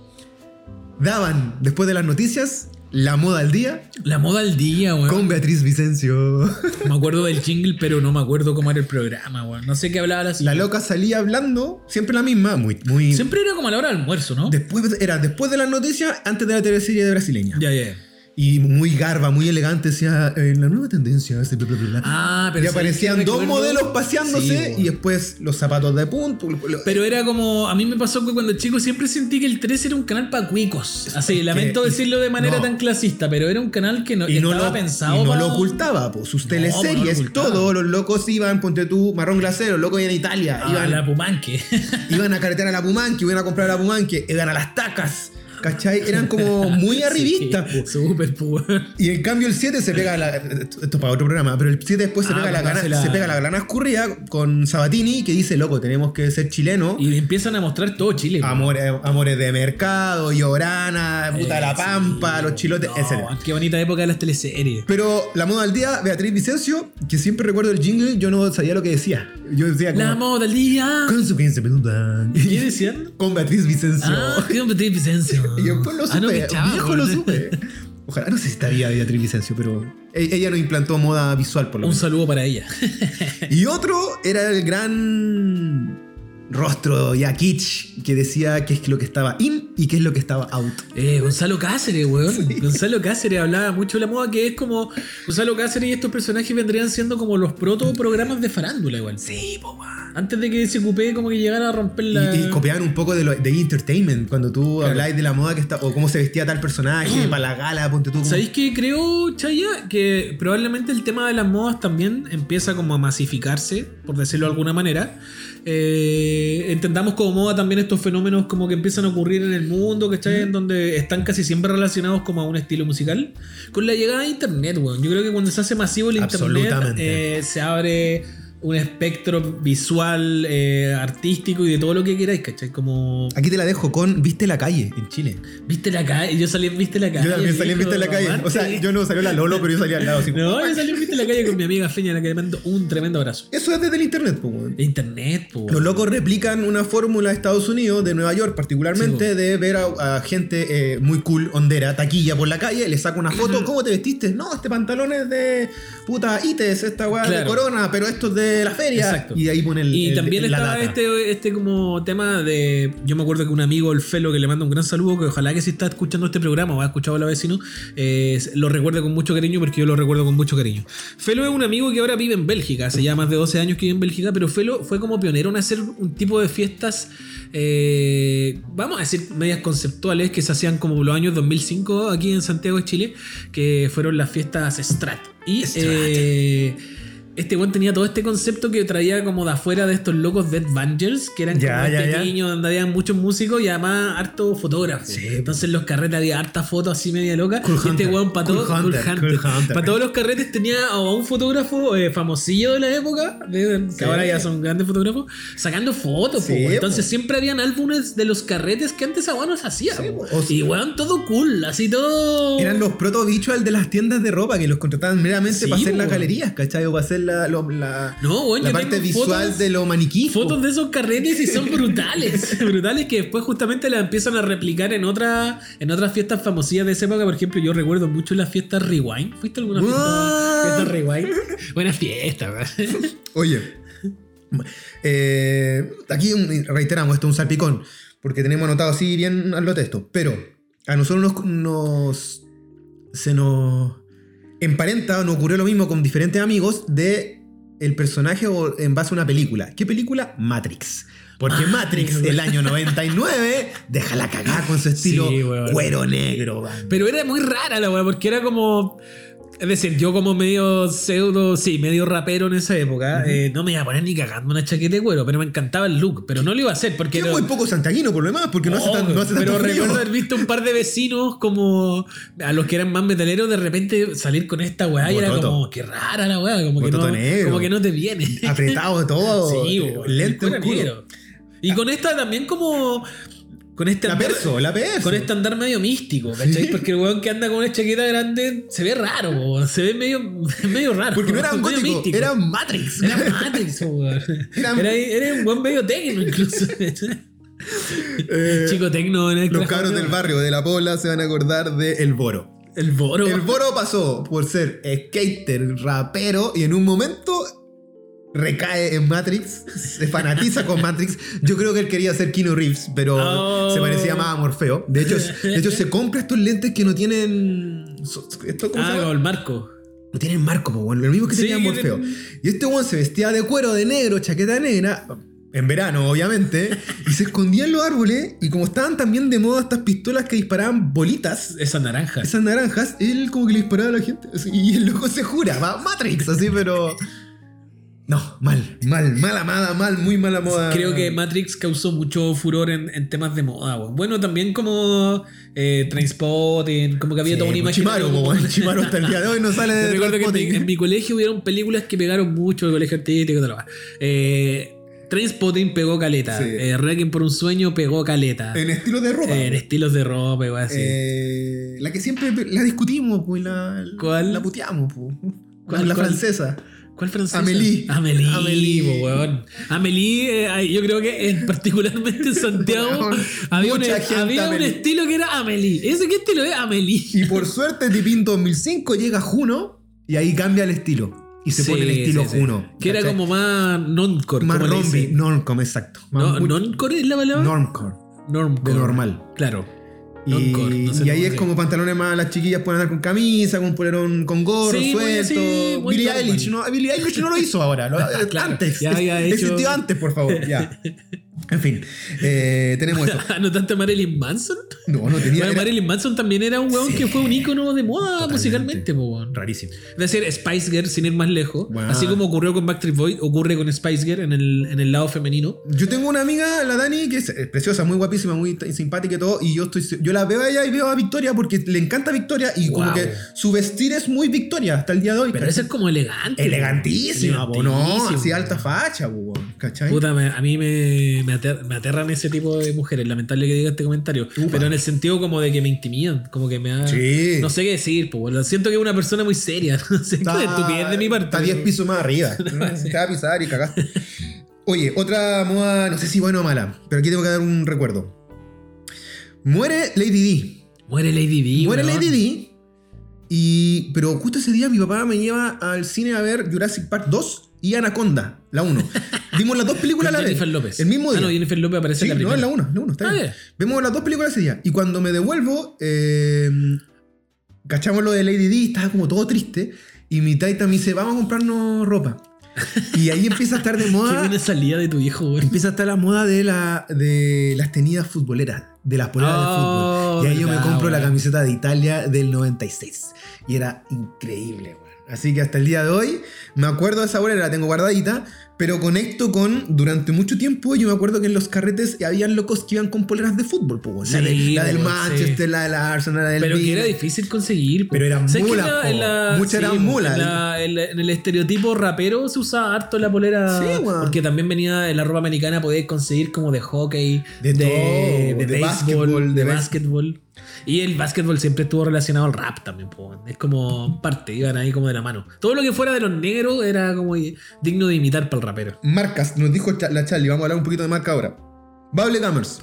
S2: daban, después de las noticias, la moda al día
S1: La moda al día, weón.
S2: con Beatriz Vicencio.
S1: Me acuerdo del jingle, pero no me acuerdo cómo era el programa, weón. No sé qué hablaba la
S2: La loca salía hablando, siempre la misma, muy, muy.
S1: Siempre era como a la hora del almuerzo, ¿no?
S2: Después, era después de las noticias, antes de la teleserie de brasileña.
S1: Ya, ya.
S2: Y muy garba, muy elegante, decía, eh, la nueva tendencia, este bla, bla, bla, bla".
S1: Ah, pero
S2: y
S1: ¿sabes
S2: aparecían dos modelos paseándose
S1: Sí,
S2: y
S1: po.
S2: después los zapatos de punto.
S1: Pero era como, a mí me pasó que cuando chico siempre sentí que el 3 era un canal para cuicos. Así, lamento decirlo de manera
S2: no.
S1: tan clasista, pero era un canal que no,
S2: y no,
S1: estaba
S2: lo,
S1: pensado
S2: y no lo ocultaba, pues sus
S1: No, no lo
S2: teleseries,
S1: ocultaba.
S2: todo, los locos iban, ponte tú, marrón glacero, los locos iban a Italia,
S1: a
S2: iban,
S1: Ah, la Pumanque. (laughs)
S2: iban a carretera a la Pumanque, iban a comprar a la Pumanque, iban a las tacas, ¿cachai? Eran como muy (laughs) arribistas,
S1: Sí,
S2: pues.
S1: Pues.
S2: Y en cambio el 7 se pega la. Esto es para otro programa, pero el 7 después se,
S1: Ah,
S2: pega la
S1: cuando
S2: gana,
S1: la-
S2: se pega la grana escurrida con Sabatini que dice, loco, tenemos que ser chilenos.
S1: Y empiezan a mostrar todo Chile. pues.
S2: Amores, amores de mercado, Llorana, puta
S1: Eh,
S2: la pampa,
S1: sí.
S2: los chilotes,
S1: No,
S2: etc.
S1: Qué bonita época de las teleseries.
S2: Pero la moda del día, Beatriz Vicencio, que siempre recuerdo el jingle, yo no sabía lo que decía. Yo decía como,
S1: La moda del día.
S2: con su 15 minutos.
S1: ¿Qué decían? (laughs)
S2: Con Beatriz Vicencio.
S1: Ah, hombre tiene Vicencio.
S2: Y después lo
S1: Ah, no,
S2: supe,
S1: qué chavo,
S2: viejo lo
S1: ¿no?
S2: supe. (laughs) Ojalá, no sé si estaría Beatriz Vicencio, pero e- ella nos implantó moda visual por lo
S1: Un
S2: menos.
S1: saludo para ella.
S2: Y otro era el gran rostro ya kitsch que decía qué es lo que estaba in y qué es lo que estaba out.
S1: Eh, Gonzalo Cáceres, weón. Gonzalo Cáceres hablaba mucho de la moda, que es como. Gonzalo Cáceres y estos personajes vendrían siendo como los proto programas de farándula, igual.
S2: Sí, po, man.
S1: Antes de que se ocupé como que llegara a romper la.
S2: Y, y copiaban un poco de, lo, de entertainment cuando tú
S1: Claro.
S2: hablabas de la moda que está o cómo se vestía tal personaje (clears throat) para la gala, ponte tú. como-
S1: ¿Sabéis que creo, Chaya? Que probablemente el tema de las modas también empieza como a masificarse, por decirlo de alguna manera. Eh, entendamos como moda también estos fenómenos como que empiezan a ocurrir en el mundo, ¿cachai? En donde están casi siempre relacionados como a un estilo musical. Con la llegada de Internet, weón. Yo creo que cuando se hace masivo el Internet, eh, se abre un espectro visual, eh, artístico y de todo lo que queráis, ¿cachai? Como...
S2: Aquí te la dejo con Viste la calle en Chile.
S1: ¿Viste la calle? Yo salí en Viste la calle.
S2: yo también salí en Viste la calle. O sea, yo no salió la Lolo, pero yo salí al lado así. como-
S1: No, yo salí en Viste la calle con mi amiga Feña, a la que le mando un tremendo abrazo.
S2: Eso es desde el internet, weón.
S1: Internet, po.
S2: Los locos replican una fórmula de Estados Unidos, de Nueva York particularmente,
S1: Sí,
S2: de ver a, a gente eh, muy cool, ondera, taquilla por la calle, le saca una foto, ¿cómo te vestiste? No, este pantalón es de puta ITES, esta weá de. Corona, pero esto es de la feria.
S1: Exacto.
S2: Y ahí pone el
S1: Y
S2: el-
S1: también estaba
S2: data.
S1: este, este como tema de. Yo me acuerdo que un amigo, el Felo, que le manda un gran saludo, que ojalá que si está escuchando este programa o ha escuchado a la vecino, eh, lo recuerde con mucho cariño porque yo lo recuerdo con mucho cariño. Felo es un amigo que ahora vive en Bélgica, hace ya más de 12 años que vive en Bélgica, pero Felo fue como pionero en hacer un tipo de fiestas, eh, vamos a decir, medias conceptuales que se hacían como los años 2005 aquí en Santiago de Chile, que fueron las fiestas Strat. Y.
S2: Strat.
S1: eh, este weón tenía todo este concepto que traía como de afuera de estos locos Dead Vangels, que eran
S2: Ya,
S1: como
S2: ya,
S1: este
S2: ya.
S1: niño donde había muchos músicos y además harto fotógrafos.
S2: Sí.
S1: Entonces en los carretes había harta fotos así media loca.
S2: Cool
S1: Y este weón para
S2: Cool
S1: todo,
S2: Hunter,
S1: Cool Hunter.
S2: Cool Hunter.
S1: Para todos los carretes tenía a un fotógrafo eh, famosillo de la época, de- que ahora ya son grandes fotógrafos, sacando fotos.
S2: Sí,
S1: po, weón.
S2: po.
S1: Entonces siempre habían álbumes de los carretes que antes a no se hacía.
S2: O sea-
S1: y weón, todo cool, así todo.
S2: Eran los proto de las tiendas de ropa que los contrataban meramente para hacer las galerías, ¿cachai? O para hacer la, lo- la,
S1: No,
S2: parte visual
S1: fotos-
S2: de lo maniquí. po.
S1: Fotos de esos carretes y son brutales. (laughs) brutales que después justamente las empiezan a replicar en, otra, en otras fiestas famosillas de esa época. Por ejemplo, yo recuerdo mucho las fiestas Rewind. ¿Fuiste a alguna fiesta, Rewind? Buena fiesta. (laughs)
S2: Oye, eh, aquí reiteramos, esto es un salpicón, porque tenemos anotado así bien al lo texto, pero a nosotros nos, nos- se nos emparenta o nos ocurrió lo mismo con diferentes amigos de el personaje o en base a una película. ¿Qué película? Matrix. Porque
S1: Matrix,
S2: Matrix, el año 99, deja la cagada con su estilo
S1: Sí,
S2: cuero negro.
S1: Pero era muy rara la weá, porque era como. Es decir, yo como medio pseudo, sí, medio rapero en esa época, eh, no me iba a poner ni cagando una chaqueta de cuero, pero me encantaba el look, pero no lo iba a hacer porque
S2: Que es muy poco santaguino por lo demás, porque no hace, tan, no hace
S1: pero
S2: tanto frío.
S1: recuerdo haber visto un par de vecinos como a los que eran más metaleros de repente salir con esta weá y era como que rara la weá, como que, no,
S2: negro.
S1: como que no te viene.
S2: Apretado todo. (laughs)
S1: sí,
S2: eh,
S1: fuera
S2: oscuro.
S1: negro. Y con esta también como con este
S2: La
S1: andar-
S2: perso, la perso.
S1: con este andar medio místico, ¿cachai? Porque el weón que anda con una chaqueta grande se ve raro, weón. se ve medio, (laughs) medio raro.
S2: Porque no era
S1: medio
S2: gótico,
S1: místico.
S2: era Matrix.
S1: Era Matrix, weón. (laughs)
S2: Era-
S1: Era, era un buen medio técnico incluso. (laughs)
S2: Eh,
S1: Chico tecno en el
S2: Los cabros del barrio de la Pobla se van a acordar de El Boro.
S1: El Boro.
S2: El Boro pasó por ser skater, rapero y en un momento recae en Matrix, (laughs) se fanatiza con Matrix. Yo creo que él quería ser Keanu Reeves, pero
S1: Oh.
S2: se parecía más a Morfeo. De hecho, de hecho, se compra estos lentes que no tienen esto, ¿cómo se
S1: Ah,
S2: llama?
S1: el marco.
S2: No tienen marco, po, weón, lo mismo que
S1: Sí,
S2: tenía Morfeo. Y este weón se vestía de cuero, de negro, chaqueta negra, en verano, obviamente, y se escondía en los árboles. Y como estaban también de moda estas pistolas que disparaban bolitas,
S1: Esa naranja.
S2: esas naranjas, él como que le disparaba a la gente. y el loco se jura, va, Matrix, así, pero. No, mal, mal, mala moda, mal, muy mala moda.
S1: Creo que Matrix causó mucho furor en, en temas de moda. Bueno, también como eh, Trainspotting, como que había
S2: Sí,
S1: toda una
S2: pues,
S1: imagen.
S2: Chimaro, po, weón, Chimaro hasta el día de hoy no sale de (laughs)
S1: recuerdo que en mi,
S2: Transpotting.
S1: en mi colegio hubieron películas que pegaron mucho, el colegio artístico y. Eh, Trainspotting pegó caleta.
S2: Sí.
S1: Eh, Requiem por un sueño pegó caleta.
S2: En estilo de ropa.
S1: Eh, en estilos de ropa, igual así.
S2: Eh, la que siempre la discutimos, pues, la,
S1: ¿Cuál?
S2: la puteamos, pues.
S1: ¿Cuál,
S2: la
S1: cuál?
S2: francesa.
S1: ¿Cuál francesa?
S2: Amélie.
S1: Amélie,
S2: Amélie.
S1: po, weón. Amélie, eh, yo creo que en- (laughs) particularmente en Santiago había, un, había estilo que era Amélie. ¿Ese qué estilo es? Amélie.
S2: Y por suerte, Tipín 2005 llega Juno y ahí cambia el estilo. Y se
S1: Sí,
S2: pone el estilo
S1: sí, sí.
S2: Juno.
S1: Que era como más non-core.
S2: Más rombi, normcom, exacto. Más
S1: No,
S2: mucho-
S1: ¿Non-core es la palabra?
S2: normcore,
S1: Normcore.
S2: de normal.
S1: Claro.
S2: Y,
S1: Non-core, no
S2: y ahí es como pantalones más, las chiquillas pueden andar con camisa, con polerón, con gorro,
S1: Sí, muy
S2: suelto.
S1: muy
S2: Billie
S1: normal.
S2: Eilish, no, Billie Eilish no lo hizo ahora, lo-
S1: Claro, (laughs)
S2: antes.
S1: ya había hecho-
S2: Existió antes, por favor, ya. (laughs) En fin, eh, tenemos eso. (laughs)
S1: ¿Anotaste a Marilyn Manson?
S2: No, no tenía.
S1: Bueno,
S2: era
S1: Marilyn Manson también era un weón
S2: Sí.
S1: que fue un ícono de moda
S2: Totalmente.
S1: musicalmente, po, weón.
S2: rarísimo.
S1: Es decir, Spice Girl, sin ir más lejos, así como ocurrió con Backstreet Boys, ocurre con Spice Girl en el, en el lado femenino.
S2: Yo tengo una amiga, la Dani, que es preciosa, muy guapísima, muy simpática y todo, y yo estoy yo la veo a ella y veo a Victoria porque le encanta Victoria y como que su vestir es muy Victoria hasta el día de hoy.
S1: Pero ese es como elegante.
S2: elegantísima, po, no, así alta facha, po, weón, ¿cachai?
S1: Puta, me- a mí me, me, ater- me aterran ese tipo de mujeres. Lamentable que diga este comentario.
S2: Upa.
S1: Pero en el sentido como de que me intimidan. Como que me da.
S2: Sí.
S1: No sé qué decir, pues. Siento que es una persona muy seria. (laughs) No sé qué estupidez de mi parte.
S2: Está 10 pisos más arriba. (laughs) Te va a pisar y cagaste. Oye, otra moda, no sé si buena o mala, pero aquí tengo que dar un recuerdo. Muere Lady D.
S1: Muere Lady D.
S2: Muere. Lady D. Y, pero justo ese día mi papá me lleva al cine a ver Jurassic Park 2 y Anaconda, la 1. (laughs) Vimos las dos películas a la vez.
S1: Jennifer López.
S2: El mismo
S1: Ah,
S2: día.
S1: no, Jennifer López aparece
S2: Sí,
S1: en la
S2: no,
S1: primera.
S2: es la 1, la 1, está
S1: Ah,
S2: bien.
S1: bien.
S2: Vemos las dos películas ese día. Y cuando me devuelvo, eh, cachamos lo de Lady D, estaba como todo triste. Y mi taita me dice, vamos a comprarnos ropa. (laughs) Y ahí empieza a estar de
S1: Qué
S2: moda.
S1: buena salida de tu hijo, weón.
S2: Empieza a estar la moda de, la, de las tenidas futboleras, de las poleras de
S1: Oh,
S2: fútbol. Y ahí yo me compro la camiseta de Italia del 96. Y era increíble, weón. Así que hasta el día de hoy me acuerdo de esa bolera, la tengo guardadita, pero conecto con, durante mucho tiempo, yo me acuerdo que en los carretes habían locos que iban con poleras de fútbol, la, de-
S1: Sí,
S2: la del Manchester, la de la Arsenal, la del
S1: Pero que era difícil conseguir. po.
S2: Pero eran
S1: ¿Sabes que
S2: mulas, Muchas eran
S1: po,
S2: mulas.
S1: En, el estereotipo rapero se usaba harto la polera.
S2: Sí.
S1: Porque también venía en la ropa americana, podías conseguir como de hockey,
S2: De
S1: de,
S2: todo,
S1: de,
S2: de básquetbol,
S1: de básquetbol. Y el básquetbol siempre estuvo relacionado al rap también. po. Es como parte, iban ahí como de la mano. Todo lo que fuera de los negros era como digno de imitar para el rapero.
S2: Marcas, nos dijo la Charlie, vamos a hablar un poquito de marca ahora. Bable Gamers.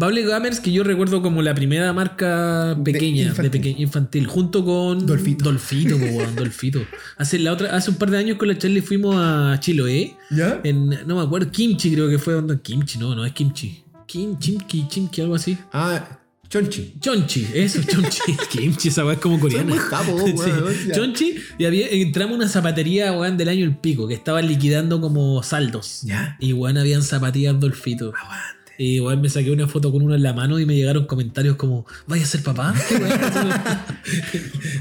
S1: Bable Gamers, que yo recuerdo como la primera marca pequeña, de,
S2: infantil.
S1: peque- infantil, junto con
S2: Dolfito.
S1: Dolfito, weón, (laughs) Dolfito. Hace, la otra, hace un par de años con la Charlie fuimos a Chiloé,
S2: ¿Ya?
S1: en, no me acuerdo, Kimchi creo que fue donde. Kimchi, no, no es Kimchi. Kim, Chimki, Chimki, algo así.
S2: Ah, Chonchi.
S1: Chonchi, eso, Chonchi. (laughs) Kimchi, esa weá es como coreana. (laughs) Sí. Chonchi, y había, entramos a una zapatería, weón, del año el pico, que estaba liquidando como saldos.
S2: ¿Ya?
S1: Y weón, habían zapatillas Dolfito. Y weón, me saqué una foto con uno en la mano y me llegaron comentarios como, ¿vaya a ser papá? (laughs)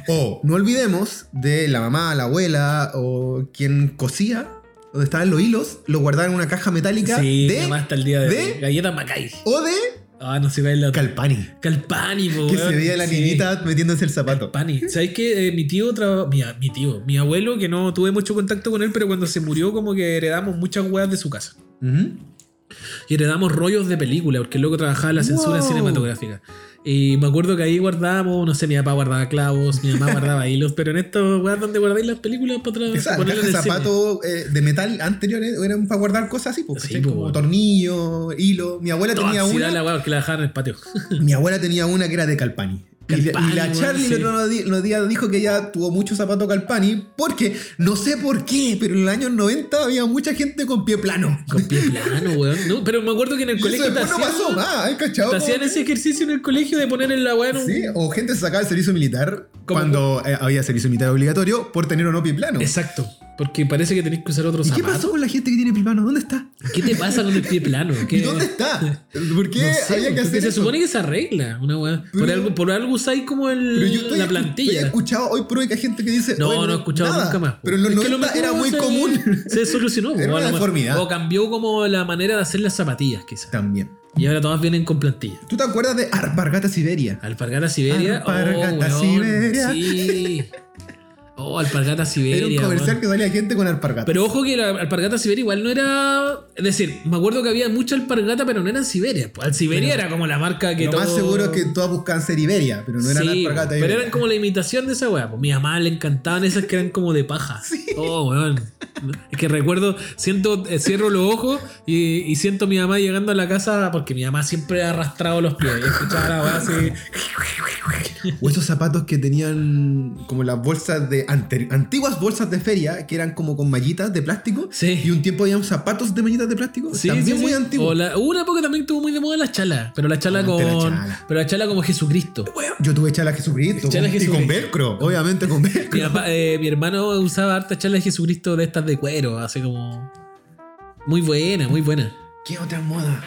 S2: O no olvidemos de la mamá, la abuela o quien cosía, donde estaban los hilos, lo guardaban en una caja metálica
S1: sí,
S2: de
S1: mamá hasta el día de,
S2: de-.
S1: Galletas Macay.
S2: o de
S1: Ah, no cuál es la.
S2: Calpani.
S1: Calpani, po,
S2: Que se veía la
S1: Sí.
S2: niñita metiéndose el zapato.
S1: Calpani. ¿Sabes qué? Eh, mi tío, traba- mi, mi tío, mi abuelo, que no tuve mucho contacto con él, pero cuando se murió como que heredamos muchas weas de su casa. Y heredamos rollos de película, porque el loco trabajaba en la censura
S2: Wow.
S1: cinematográfica. Y me acuerdo que ahí guardábamos, no sé, mi papá guardaba clavos, mi mamá guardaba hilos, pero en estos weas donde guardáis las películas para otra
S2: Esa
S1: ponerlas
S2: caja
S1: en el cine.
S2: zapatos eh, de metal anteriores eran para guardar cosas así, pues,
S1: Sí, pues,
S2: como
S1: bueno.
S2: tornillo, hilo. Mi abuela tenía una.
S1: la que la dejaban en el patio.
S2: Mi abuela tenía una que era de Calpani. Y, la- y
S1: Calpani,
S2: la
S1: weón,
S2: Charlie
S1: sí.
S2: el otro días dijo que ella tuvo mucho zapato Calpani porque no sé por qué, pero en los años 90 había mucha gente con pie plano.
S1: Con pie plano, weón. No, pero me acuerdo que en el
S2: Y eso
S1: colegio te
S2: después no
S1: hacían,
S2: pasó más. ¿cachado?
S1: te hacían ese ejercicio en el colegio de poner en la un-
S2: Sí, o gente se sacaba el servicio militar
S1: ¿Cómo?
S2: cuando eh, había servicio militar obligatorio por tener o no pie plano.
S1: Exacto. Porque parece que tenés que usar otro
S2: ¿Y qué
S1: zapato.
S2: pasó con la gente que tiene pie plano? ¿Dónde está?
S1: ¿Qué te pasa con el pie plano? (laughs) ¿Qué-
S2: ¿Y dónde está? ¿Por qué
S1: No sé,
S2: había que hacer
S1: se
S2: eso?
S1: supone que se arregla una weá. Por algo, por algo usáis como el,
S2: estoy,
S1: la plantilla.
S2: escuchado hoy por hoy que hay gente que dice.
S1: No,
S2: "Oye,
S1: no he escuchado
S2: nada".
S1: nunca más.
S2: Pero en los
S1: Es que a lo
S2: 90 era muy
S1: se-
S2: común. (laughs)
S1: Se solucionó.
S2: Era una deformidad.
S1: O cambió como la manera de hacer las zapatillas, quizás.
S2: También.
S1: Y ahora todas vienen con plantilla.
S2: ¿Tú te acuerdas de Alpargata Siberia?
S1: Alpargata Siberia.
S2: Alpargata
S1: oh,
S2: Siberia.
S1: Sí. (laughs) Oh, Alpargata Siberia. (laughs)
S2: Era un comercial que salía gente con alpargata.
S1: Pero ojo que la alpargata Siberia igual no era. Es decir, me acuerdo que había mucha alpargata, pero no eran Siberia. Pues, Al Siberia era como la marca que
S2: lo
S1: todo.
S2: más seguro es que todas buscaban ser Iberia, pero no eran
S1: Sí,
S2: alpargata
S1: pero
S2: Iberia.
S1: eran como la imitación de esa weá. Pues mi mamá le encantaban esas que eran como de paja. (laughs) Oh, weón. Es que recuerdo, siento, eh, cierro los ojos y, y siento a mi mamá llegando a la casa porque mi mamá siempre ha arrastrado los pies. Y escuchaba la weá así.
S2: O esos zapatos que tenían como las bolsas de. Ante- antiguas bolsas de feria que eran como con mallitas de plástico.
S1: Sí.
S2: Y un tiempo habían zapatos de mallitas de plástico.
S1: Sí,
S2: también
S1: sí,
S2: muy
S1: sí.
S2: antiguos.
S1: O la- una época también estuvo muy de moda la chala. Pero la chala con.
S2: la chala.
S1: Pero la chala como Jesucristo.
S2: Bueno, yo tuve chala Jesucristo.
S1: Chala
S2: con- Y
S1: Jesucristo.
S2: con velcro, obviamente con velcro.
S1: Mi, papá- eh, mi hermano usaba harta chala de Jesucristo de estas de cuero, así como. Muy buena, muy buena.
S2: ¿Qué otra moda?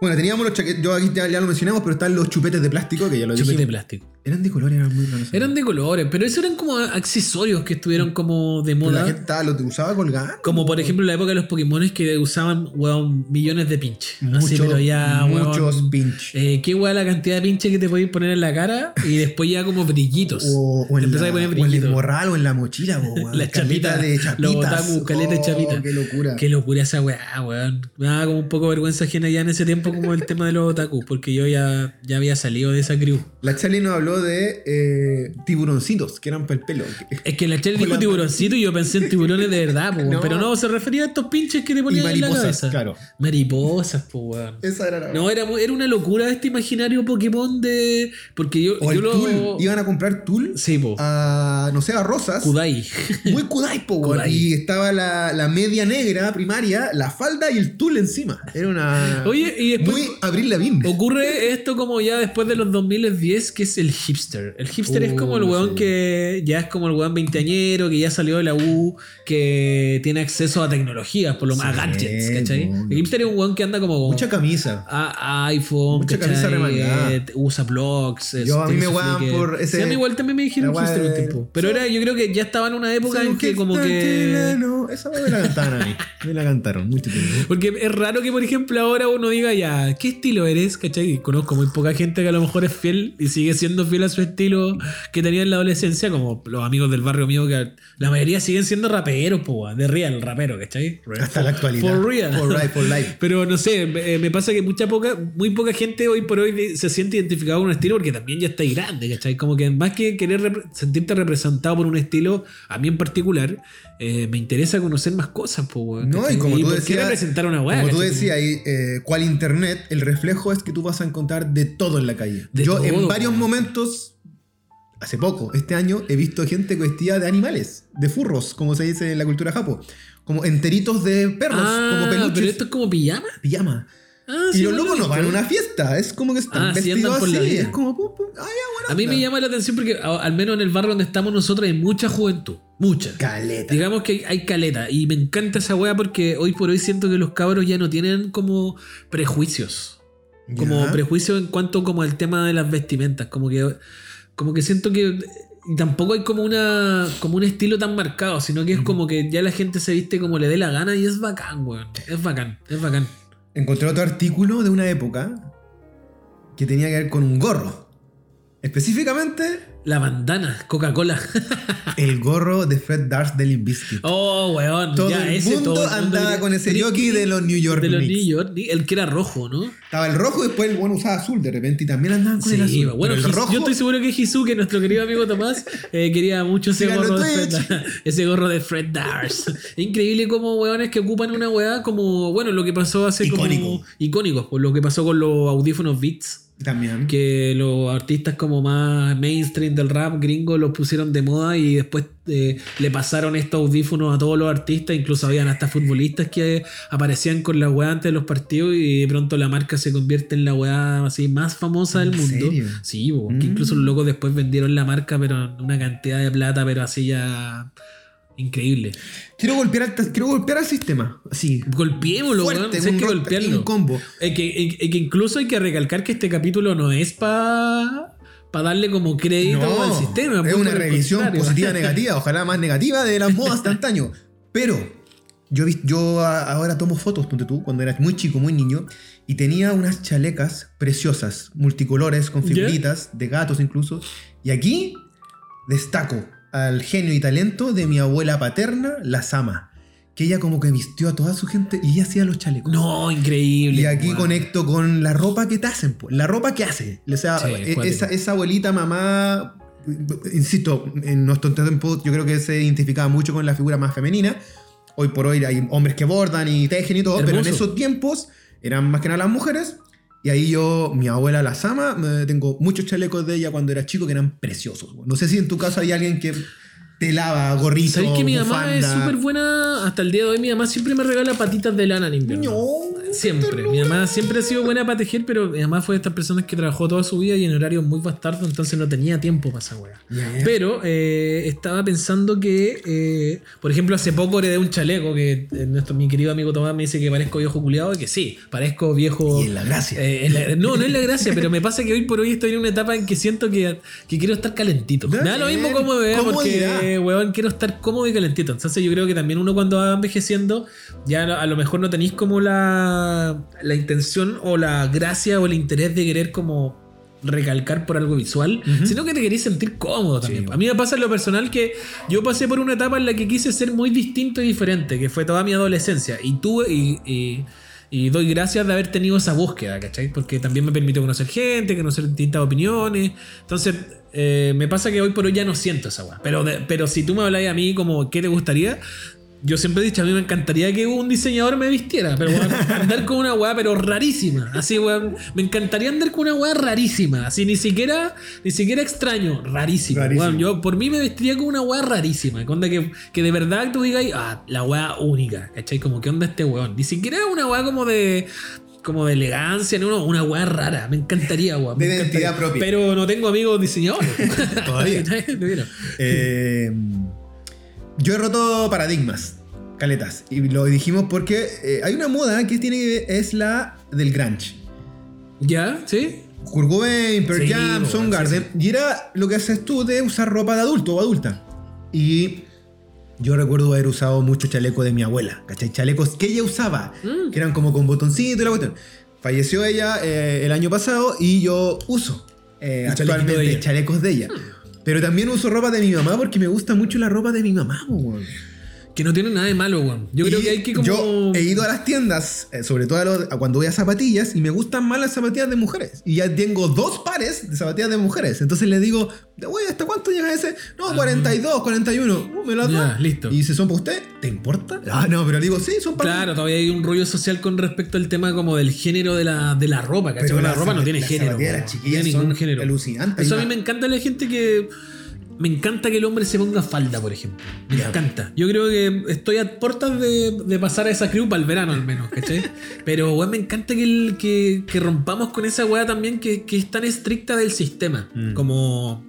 S2: Bueno, teníamos los chaquetes, yo aquí ya, ya lo mencionamos, pero están los chupetes de plástico, que ya lo
S1: Chupete de
S2: dijimos.
S1: plástico.
S2: Eran de colores, eran muy raros.
S1: Eran de colores, pero eso eran como accesorios que estuvieron como de
S2: Pero la
S1: moda.
S2: gente estaba, lo usaba colgando.
S1: Como por ejemplo en la época de los Pokémon que usaban, weón, millones de pinches. Así,
S2: Muchos,
S1: pero ya, weón,
S2: muchos pinch.
S1: eh, qué weón la cantidad de pinches que te podéis poner en la cara y después ya como brillitos.
S2: O, o en, la,
S1: a poner
S2: o en el
S1: brillitos.
S2: morral o en la mochila, weón.
S1: Las
S2: Caleta
S1: chapitas,
S2: de chapitas.
S1: los otaku, caleta de
S2: Oh,
S1: chapitas.
S2: Qué locura.
S1: Qué locura esa weá, weón. Me daba como un poco vergüenza ajena ya en ese tiempo como el tema de los otaku, porque yo ya, ya había salido de esa crew.
S2: La Charlie nos habló de eh, tiburoncitos, que eran para el pelo.
S1: Es que la
S2: Con
S1: dijo
S2: la-
S1: tiburoncito y yo pensé en tiburones de verdad, po. (laughs)
S2: No.
S1: pero no, se refería a estos pinches que te ponían en la
S2: mariposas,
S1: cabeza.
S2: claro.
S1: Mariposas, po, weón.
S2: Esa era la.
S1: No, era, era una locura este imaginario Pokémon de. Porque yo,
S2: o
S1: yo
S2: el
S1: lo.
S2: Iban a comprar tul
S1: Sí, po.
S2: a, no sé, a rosas.
S1: Kudai. (laughs)
S2: Muy Kudai, po, weón. Y estaba la, la media negra primaria, la falda y el tul encima. Era una.
S1: Oye, y después.
S2: Muy Abril Lavigne.
S1: Ocurre esto como ya después de los 2010, que es el hipster. El hipster es como el
S2: Uh,
S1: weón
S2: sí.
S1: que ya es como el weón veinteañero, que ya salió de la U, que tiene acceso a tecnologías, por lo más
S2: Sí,
S1: a gadgets, ¿cachai? El hipster es un weón que anda como
S2: Mucha camisa.
S1: a, iPhone,
S2: Mucha
S1: ¿cachai?
S2: camisa remangada.
S1: Usa blogs.
S2: Yo, a mí
S1: tiene
S2: me
S1: Flickr.
S2: por ese-
S1: Sí, a mí igual también me dijeron hipster un tiempo. Pero era, yo creo que ya estaba en una época en que como que...
S2: Chileno. Esa me la cantaron a mí. Me la cantaron mucho tiempo.
S1: Porque es raro que, por ejemplo, ahora uno diga ya, ¿qué estilo eres? ¿Cachai? Conozco muy poca gente que a lo mejor es fiel y sigue siendo fiel a su estilo que tenía en la adolescencia, como los amigos del barrio mío, que la mayoría siguen siendo raperos, po, de real, rapero, ¿cachai?
S2: Hasta la actualidad.
S1: For real.
S2: For life, for life. (laughs)
S1: Pero no sé, me, me pasa que mucha poca, muy poca gente hoy por hoy se siente identificado con un estilo porque también ya está ahí grande, ¿cachai? Como que más que querer repre- sentirte representado por un estilo, a mí en particular, eh, me interesa conocer más cosas, po,
S2: No, y como tú
S1: por qué
S2: decías,
S1: representar una weá,
S2: como tú decías ahí, eh, cual internet, el reflejo es que tú vas a encontrar de todo en la calle.
S1: De
S2: Yo
S1: todo,
S2: en varios
S1: weón.
S2: momentos, hace poco, este año, he visto gente vestida de animales, de furros, como se dice en la cultura japo. Como enteritos de perros,
S1: Ah,
S2: como peluches.
S1: pero esto es como pijama.
S2: Pijama.
S1: Ah,
S2: y
S1: sí,
S2: los locos no van a una fiesta, es como que están
S1: Ah,
S2: vestidos
S1: por la
S2: así.
S1: vida.
S2: Es como, pum, pum, ya, buena
S1: A mí me llama la atención porque al menos en el barrio donde estamos nosotros hay mucha juventud. Mucha.
S2: Caleta.
S1: Digamos que hay, hay caleta. Y me encanta esa wea porque hoy por hoy siento que los cabros ya no tienen como prejuicios. Como
S2: Ya.
S1: prejuicios en cuanto como al tema de las vestimentas. Como que. Como que siento que. Y tampoco hay como una. como un estilo tan marcado, sino que es como que ya la gente se viste como le dé la gana y es bacán, weón. Es bacán, es bacán.
S2: Encontré otro artículo de una época que tenía que ver con un gorro. Específicamente,
S1: La bandana, Coca-Cola. (laughs)
S2: el gorro de Fred Durst de Limp Bizkit.
S1: Oh, weón.
S2: todo
S1: ya,
S2: el
S1: ese,
S2: mundo
S1: todo el mundo
S2: andaba con ese jockey de los New York
S1: De los
S2: Knicks.
S1: New York, el que era rojo, ¿no?
S2: Estaba el rojo y después el bueno usaba azul de repente y también andaban con el azul.
S1: bueno,
S2: el rojo,
S1: yo estoy seguro que Hisuke, nuestro querido amigo Tomás, eh, quería mucho ese gorro, de Fred, (laughs) ese gorro de Fred Durst. Increíble como weones que ocupan una weá como, bueno, lo que pasó hace
S2: Icónico.
S1: como icónicos, por lo que pasó con los audífonos Beats.
S2: También.
S1: que los artistas como más mainstream del rap gringo los pusieron de moda y después eh, le pasaron estos audífonos a todos los artistas, incluso habían hasta futbolistas que aparecían con la weá antes de los partidos y de pronto la marca se convierte en la weá así más famosa del
S2: ¿En
S1: mundo.
S2: serio?
S1: Sí, que
S2: Mm.
S1: incluso los locos después vendieron la marca, pero en una cantidad de plata, pero así ya increíble.
S2: Quiero golpear al, quiero golpear al sistema. Así.
S1: Golpeémoslo, weón. Hay que golpearlo.
S2: un combo.
S1: Es que, es que incluso hay que recalcar que este capítulo no es para darle como crédito
S2: No,
S1: al sistema.
S2: es una revisión positiva (laughs) negativa, ojalá más negativa de las modas de antaño. Pero yo, yo ahora tomo fotos, ponte tú, cuando era muy chico, muy niño, y tenía unas chalecas preciosas, multicolores, con figuritas, de gatos incluso. Y aquí destaco al genio y talento de mi abuela paterna, la Sama, que ella como que vistió a toda su gente y ella hacía los chalecos.
S1: No, increíble.
S2: Y aquí conecto con la ropa que te hacen, po, la ropa que hace. O sea,
S1: Sí,
S2: e- esa, esa abuelita, mamá, insisto, en nuestro tiempo yo creo que se identificaba mucho con la figura más femenina. Hoy por hoy hay hombres que bordan y tejen y todo, pero en esos tiempos eran más que nada las mujeres. Y ahí yo, mi abuela la Sama, tengo muchos chalecos de ella cuando era chico que eran preciosos. No sé si en tu caso hay alguien que te lava gorrito,
S1: ¿Sabes que mi mamá es súper buena? Hasta el día de hoy mi mamá siempre me regala patitas de lana en invierno.
S2: No,
S1: Siempre. Mi mamá siempre ha sido buena para tejer, pero mi mamá fue de estas personas que trabajó toda su vida y en horarios muy bastardos, entonces no tenía tiempo para esa weá. Pero eh, estaba pensando que, eh, por ejemplo, hace poco heredé un chaleco que eh, nuestro, mi querido amigo Tomás me dice que parezco viejo culiado y que sí, parezco viejo.
S2: Y en la gracia.
S1: Eh, en la- no, no es la gracia, pero me pasa que hoy por hoy estoy en una etapa en que siento que, que quiero estar calentito. Me da lo mismo como
S2: Comodidad.
S1: porque, weón, quiero estar cómodo y calentito. Entonces yo creo que también uno cuando va envejeciendo, ya a lo mejor no tenéis como la, la intención o la gracia o el interés de querer como recalcar por algo visual, sino que te queréis sentir cómodo también.
S2: Sí.
S1: A mí me pasa en lo personal que yo pasé por una etapa en la que quise ser muy distinto y diferente, que fue toda mi adolescencia. Y tuve y, y- y doy gracias de haber tenido esa búsqueda, ¿cachai? Porque también me permitió conocer gente, conocer distintas opiniones. Entonces, eh, me pasa que hoy por hoy ya no siento esa weá. Pero, de- pero si tú me hablas a mí como, ¿qué te gustaría? Yo siempre he dicho, a mí me encantaría que un diseñador me vistiera, pero weón, (laughs) andar con una weá, pero rarísima. Así, weón, me encantaría andar con una weá rarísima. Así, ni siquiera, ni siquiera extraño, rarísima. Weón. yo por mí me vestiría con una weá rarísima. que onda que, que de verdad tú digas, ah, la weá única, ¿cachai? Como, ¿qué onda este weón? Ni siquiera una weá como de como de elegancia, no, una weá rara. Me encantaría, weón.
S2: De identidad propia.
S1: Pero no tengo amigos diseñadores. (laughs)
S2: Todavía. (laughs) Eh, yo he roto paradigmas, caletas. Y lo dijimos porque eh, hay una moda que tiene es la del grunge.
S1: ¿Ya? ¿Sí?
S2: Kurt Cobain, Pearl
S1: Sí,
S2: Jam, Soundgarden. Y era lo que haces tú de usar ropa de adulto o adulta. Y yo recuerdo haber usado mucho chaleco de mi abuela, ¿cachai? Chalecos que ella usaba,
S1: Mm.
S2: que eran como con botoncito y la cuestión. Falleció ella eh, el año pasado y yo uso eh, actualmente
S1: de ella.
S2: chalecos de ella. Pero también uso ropa de mi mamá porque me gusta mucho la ropa de mi mamá, weón.
S1: Que no tiene nada de malo, weón. Yo creo que hay que como.
S2: Yo he ido a las tiendas, eh, sobre todo a los- a cuando voy a zapatillas, y me gustan más las zapatillas de mujeres. Y ya tengo dos pares de zapatillas de mujeres. Entonces le digo, güey, ¿hasta cuánto llega ese? No, 42, 41. Uh, me las
S1: Ya,
S2: da.
S1: listo.
S2: Y si son para usted, ¿te importa? Ah, no, pero le digo, sí, son para
S1: Claro, todavía hay un rollo social con respecto al tema como del género de la, de la ropa, ¿cachai?
S2: Pero
S1: la ropa no tiene género.
S2: las
S1: No
S2: chiquillas
S1: tiene ningún
S2: son
S1: género.
S2: alucinantes.
S1: Eso a mí me encanta la gente que. Me encanta que el hombre se ponga falda, por ejemplo. Me encanta. Yo creo que estoy a puertas de, de pasar a esa crew para el verano al menos, ¿cachai? (laughs) Pero, weón, me encanta que, el- que, que rompamos con esa weá también que, que es tan estricta del sistema.
S2: Mm.
S1: Como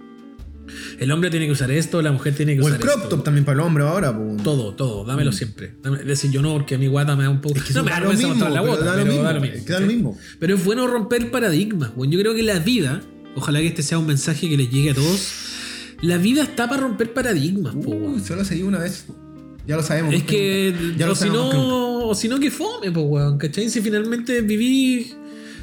S1: el hombre tiene que usar esto, la mujer tiene que
S2: O el
S1: usar
S2: crop
S1: esto.
S2: top también para el hombre ahora. po.
S1: Todo, todo, dámelo siempre. Dame- decir, yo no, porque a mi guata me da un poco.
S2: Es que (laughs)
S1: no me da
S2: lo mismo, pero da lo
S1: pero
S2: mismo,
S1: da lo mismo.
S2: es que da lo mismo.
S1: Pero es bueno romper paradigmas, weón. Yo creo que la vida, ojalá que este sea un mensaje que les llegue a todos. La vida está para romper paradigmas, po,
S2: Uy,
S1: weón.
S2: solo seguí una vez. Ya lo sabemos.
S1: Es que,
S2: Ya lo
S1: o si no, o si no que fome, po, weón. ¿Cachai? Si finalmente viví,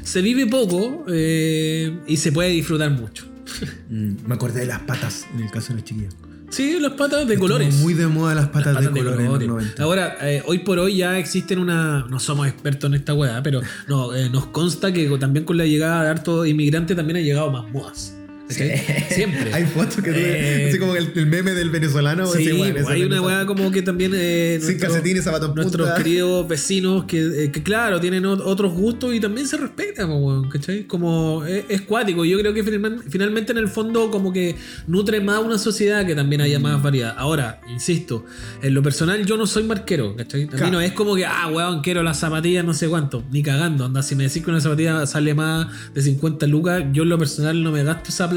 S1: se vive poco eh, y se puede disfrutar mucho. (laughs)
S2: Mm, me acordé de las patas en el caso de los chiquillos.
S1: Sí, las patas de
S2: Estuvo
S1: colores.
S2: Muy de moda las patas,
S1: Patas
S2: de colores en los 90.
S1: Ahora, eh, hoy por hoy ya existen una. No somos expertos en esta weá, pero no, eh, nos consta que también con la llegada de harto inmigrante también ha llegado más modas. (laughs) Siempre.
S2: Hay fotos que
S1: Eh,
S2: así como el, el meme del venezolano.
S1: Sí,
S2: ese,
S1: pues, hay una weá como que también. Eh,
S2: Sin
S1: nuestro-
S2: calcetines, zapatos
S1: Nuestros queridos vecinos que, eh, que, claro, tienen ot- otros gustos y también se respetan, po, weón, ¿cachai? Como es, es cuático. Yo creo que finalmente, en el fondo como que nutre más una sociedad que también haya
S2: Mm.
S1: más variedad. Ahora, insisto, en lo personal yo no soy marquero, ¿cachai? A mí
S2: Claro.
S1: no es como que, ah, weón, quiero las zapatillas no sé cuánto, ni cagando. Anda, si me decís que una zapatilla sale más de 50 lucas, yo en lo personal no me gasto esa plata.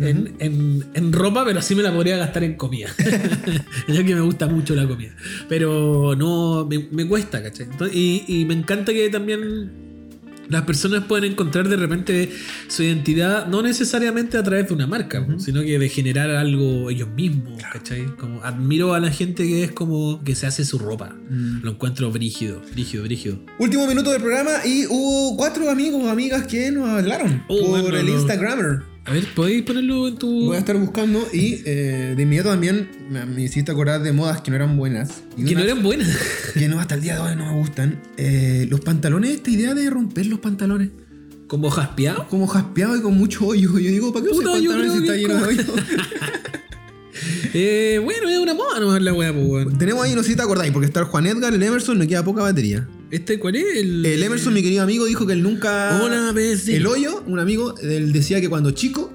S1: En, en- en ropa, pero sí me la podría gastar en comida. (laughs) ya que me gusta mucho la comida. Pero no, me, me cuesta, ¿cachai? Entonces, y, y me encanta que también las personas pueden encontrar de repente su identidad, no necesariamente a través de una marca, sino que de generar algo ellos mismos, ¿cachai? Como admiro a la gente que es como que se hace su ropa.
S2: Mm.
S1: Lo encuentro brígido, brígido, brígido.
S2: Último minuto del programa y hubo cuatro amigos o amigas que nos hablaron
S1: Oh,
S2: por
S1: bueno,
S2: el. Instagrammer.
S1: A ver, ¿podéis ponerlo en tu...?
S2: Voy a estar buscando y eh, de inmediato también me, me hiciste acordar de modas que no eran buenas. Y
S1: Que no eran buenas.
S2: que no, hasta el día de hoy no me gustan. Eh, los pantalones, esta idea de romper los pantalones.
S1: Como jaspeado.
S2: Como jaspeado y con mucho hoyo. Yo digo, ¿para qué usas pantalones si está lleno de
S1: como-
S2: hoyo? (laughs)
S1: Eh, bueno, es una moda nomás la weá, pues.
S2: Tenemos ahí, no sé si te acordáis, porque está el Juan Edgar, el Emerson, nos queda poca batería.
S1: ¿Este cuál es? El,
S2: El Emerson, mi querido amigo, dijo que él nunca.
S1: Hola, vecino.
S2: El hoyo, un amigo, él decía que cuando chico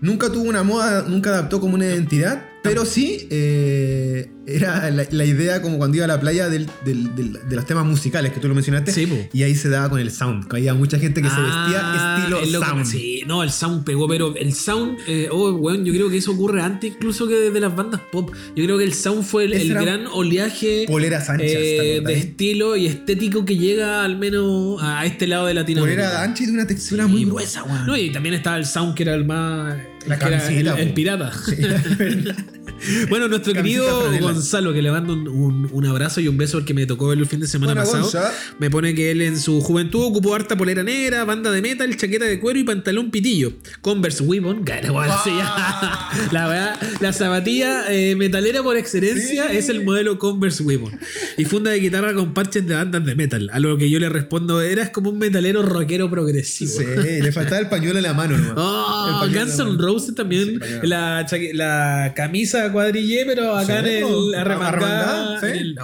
S2: nunca tuvo una moda, nunca adaptó como una identidad, pero sí eh, era la, la idea como cuando iba a la playa del- del- del- de los temas musicales que tú lo mencionaste.
S1: Sí, po.
S2: y ahí se daba con el sound. Había mucha gente que se vestía
S1: Ah,
S2: estilo
S1: es lo que-
S2: sound.
S1: Sí, no, el sound pegó, pero el sound, eh, oh, weón, yo creo que eso ocurre antes incluso que de las bandas pop. Yo creo que el sound fue el, gran oleaje
S2: Poleras anchas, ¿te
S1: eh, de estilo y estético que llega al menos a este lado de Latinoamérica.
S2: Polera ancha y de una textura
S1: Sí,
S2: muy gruesa, weón.
S1: No, y también estaba el sound que era el más.
S2: La
S1: que era el, el pirata. (laughs) (laughs) bueno, nuestro querido
S2: franela.
S1: Gonzalo, que le mando un, un- un abrazo y un beso porque me tocó el fin de semana pasado.
S2: Gonza.
S1: Me pone que él en su juventud ocupó harta polera negra, banda de metal, chaqueta de cuero y pantalón pitillo. Converse sí,
S2: Ah. (laughs)
S1: La verdad, la zapatilla eh, metalera por excelencia
S2: Sí.
S1: es el modelo Converse Weavon. Y funda de guitarra con parches de bandas de metal. A lo que yo le respondo, eras como un metalero rockero progresivo.
S2: Sí, le faltaba el pañuelo en la mano, nomás.
S1: Oh, Guns N'. Roses también.
S2: Sí,
S1: la, chaque- la cuadrillé, pero acá
S2: Sí,
S1: en
S2: po.
S1: el arremangada.
S2: Arremangada, sí.
S1: en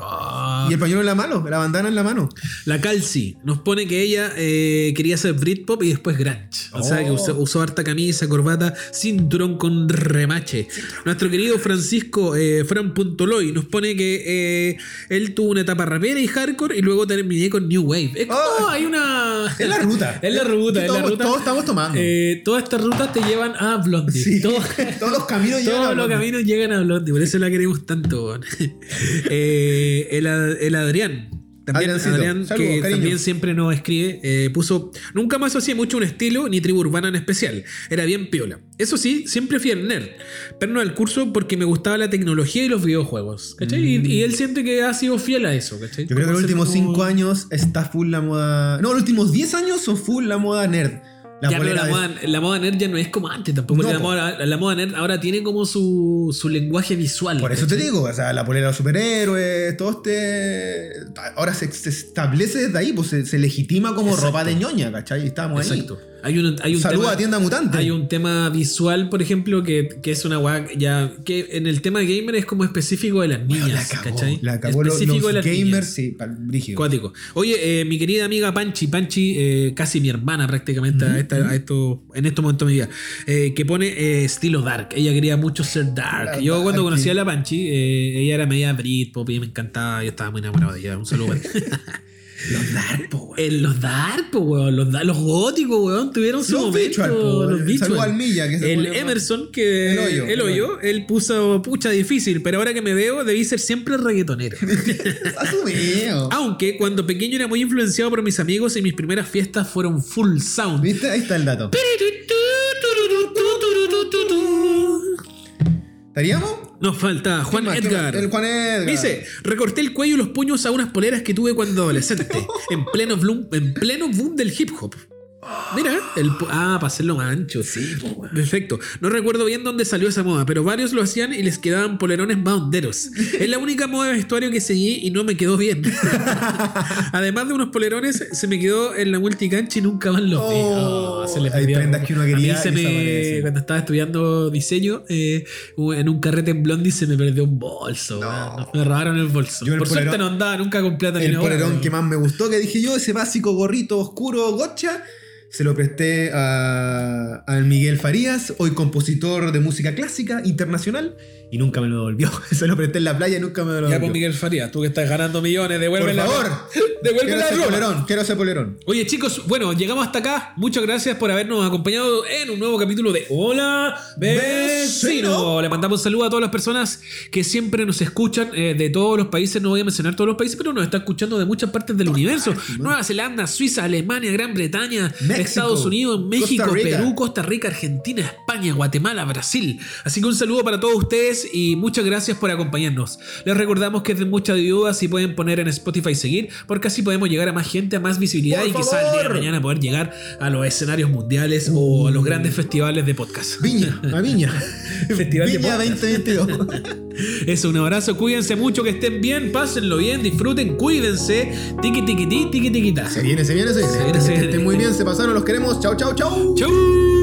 S1: oh.
S2: Y el pañuelo en la mano, la bandana en la mano.
S1: La Calci nos pone que ella eh, quería hacer Britpop y después Grunge. O sea que
S2: Oh.
S1: usó, usó harta camisa, corbata, cinturón con remache. Nuestro querido Francisco eh, Fran Puntoloy nos pone que eh, él tuvo una etapa rapera y hardcore y luego terminé con New Wave. Es como
S2: Oh.
S1: hay una. (laughs) (laughs)
S2: Es la ruta.
S1: es la ruta, es la
S2: todos-
S1: ruta.
S2: todos estamos tomando.
S1: Eh, todas estas rutas te llevan a Blondie.
S2: Sí,
S1: Todo- (laughs)
S2: todos los caminos llegan
S1: todos
S2: a
S1: los
S2: Blondie.
S1: caminos llegan a Blondie, por eso la queremos tanto. Eh, el, el Adrián. También
S2: Adriancito.
S1: Adrián,
S2: Saludos,
S1: que
S2: cariño.
S1: también siempre nos escribe, eh, puso, nunca más hacía mucho un estilo ni tribu urbana en especial, era bien piola. Eso sí, siempre fui el nerd, pero no al curso porque me gustaba la tecnología y los videojuegos, ¿cachai? Y, y él siente que ha sido fiel a eso, ¿cachai?
S2: Mm. Yo creo que los últimos
S1: como-
S2: 5 años está full la moda. No, los últimos 10 años son full la moda nerd. La
S1: ya, pero
S2: polera
S1: la,
S2: de-
S1: moda, la moda nerd ya no es como antes tampoco.
S2: No,
S1: la, moda, la moda nerd ahora tiene como su, su lenguaje visual.
S2: Por eso te digo, o sea, la polera de los superhéroes, todo este. Ahora se, se establece desde ahí, pues se, se legitima como
S1: Exacto.
S2: ropa de ñoña, ¿cachai? Y estamos ahí.
S1: Exacto. Hay un, hay un
S2: Saluda
S1: tema,
S2: a tienda mutante.
S1: Hay un tema visual, por ejemplo, que, que es una guay ya. que en el tema gamer es como específico de las niñas.
S2: la cagó,
S1: ¿cachai?
S2: la los,
S1: específico
S2: los
S1: de las
S2: gamers,
S1: niñas.
S2: sí, brígido.
S1: Cuático. Oye, eh, mi querida amiga Panchi, Panchi, eh, casi mi hermana prácticamente a esta- a esto, en este momento de mi vida, eh, que pone estilo dark. Ella quería mucho ser dark.
S2: La
S1: Yo cuando conocí a la Panchi, ella era media Britpop y me encantaba, yo estaba muy enamorado de ella. Un saludo. (laughs)
S2: Los dark, po, weón.
S1: Los dark, weón. Los, los góticos, weón, tuvieron su
S2: Los
S1: momento.
S2: po,
S1: los
S2: saludo al Milla, que se
S1: El Emerson, que.
S2: El hoyo,
S1: El
S2: el
S1: hoyo, él puso pucha difícil, pero ahora que me veo, debí ser siempre reggaetonero. (laughs)
S2: Asumido.
S1: Aunque cuando pequeño era muy influenciado por mis amigos y mis primeras fiestas fueron full sound.
S2: ¿Viste? Ahí está el dato. ¿Estaríamos?
S1: Nos falta Juan. Edgar.
S2: El Juan Edgar.
S1: Dice, recorté el cuello y los puños a unas poleras que tuve cuando adolescente, (laughs) en pleno boom, en pleno boom del hip hop. Mira, el, ah, para hacerlo más ancho. Sí, perfecto. No recuerdo bien dónde salió esa moda, pero varios lo hacían y les quedaban polerones más honderos. Es la única moda de vestuario que seguí y no me quedó bien. (laughs) Además de unos polerones, se me quedó en la multicancha y nunca más los vi.
S2: Oh,
S1: Oh, se
S2: hay prendas que uno
S1: A mí
S2: quería
S1: se me- cuando estaba estudiando diseño, eh, en un carrete en Blondie se me perdió un bolso.
S2: No.
S1: Me robaron el bolso.
S2: Yo el
S1: Por suerte no andaba nunca con plata ni
S2: El
S1: nada,
S2: polerón que más me gustó, que dije yo, ese básico gorrito oscuro gocha, se lo presté a, al Miguel Farías, hoy compositor de música clásica internacional, y nunca me lo devolvió. (laughs) Se lo presté en la playa y nunca me lo
S1: Ya,
S2: devolvió.
S1: pues Miguel Farías, tú que estás ganando millones,
S2: Por
S1: devuelve la
S2: favor, (laughs)
S1: devuelve la
S2: polerón, quiero ese polerón.
S1: Oye chicos, bueno, llegamos hasta acá. Muchas gracias por habernos acompañado en un nuevo capítulo de Hola Vecino.
S2: Vecino.
S1: Le mandamos un saludo a todas las personas que siempre nos escuchan eh, de todos los países. No voy a mencionar todos los países, pero nos está escuchando de muchas partes del universo. Nueva Zelanda, Suiza, Alemania, Gran Bretaña,
S2: México,
S1: Estados Unidos, México,
S2: Costa.
S1: Perú, Costa Rica, Argentina, España, Guatemala, Brasil. Así que un saludo para todos ustedes y muchas gracias por acompañarnos. Les recordamos que es de mucha ayuda si pueden poner en Spotify seguir, porque así podemos llegar a más gente, a más visibilidad
S2: Por
S1: y quizás el día de mañana poder llegar a los escenarios mundiales o a los grandes festivales de podcast.
S2: Viña, a Viña. (laughs)
S1: Festival de
S2: Viña
S1: podcast.
S2: 2022. (laughs)
S1: Eso, un abrazo, cuídense mucho, que estén bien, pásenlo bien, disfruten, cuídense. Tiki tiki ti, tiki tiki ta.
S2: se viene, se viene, se viene.
S1: Se viene, se
S2: Que
S1: viene.
S2: estén muy bien, se pasaron, los queremos. Chau, chau, chau.
S1: Chau.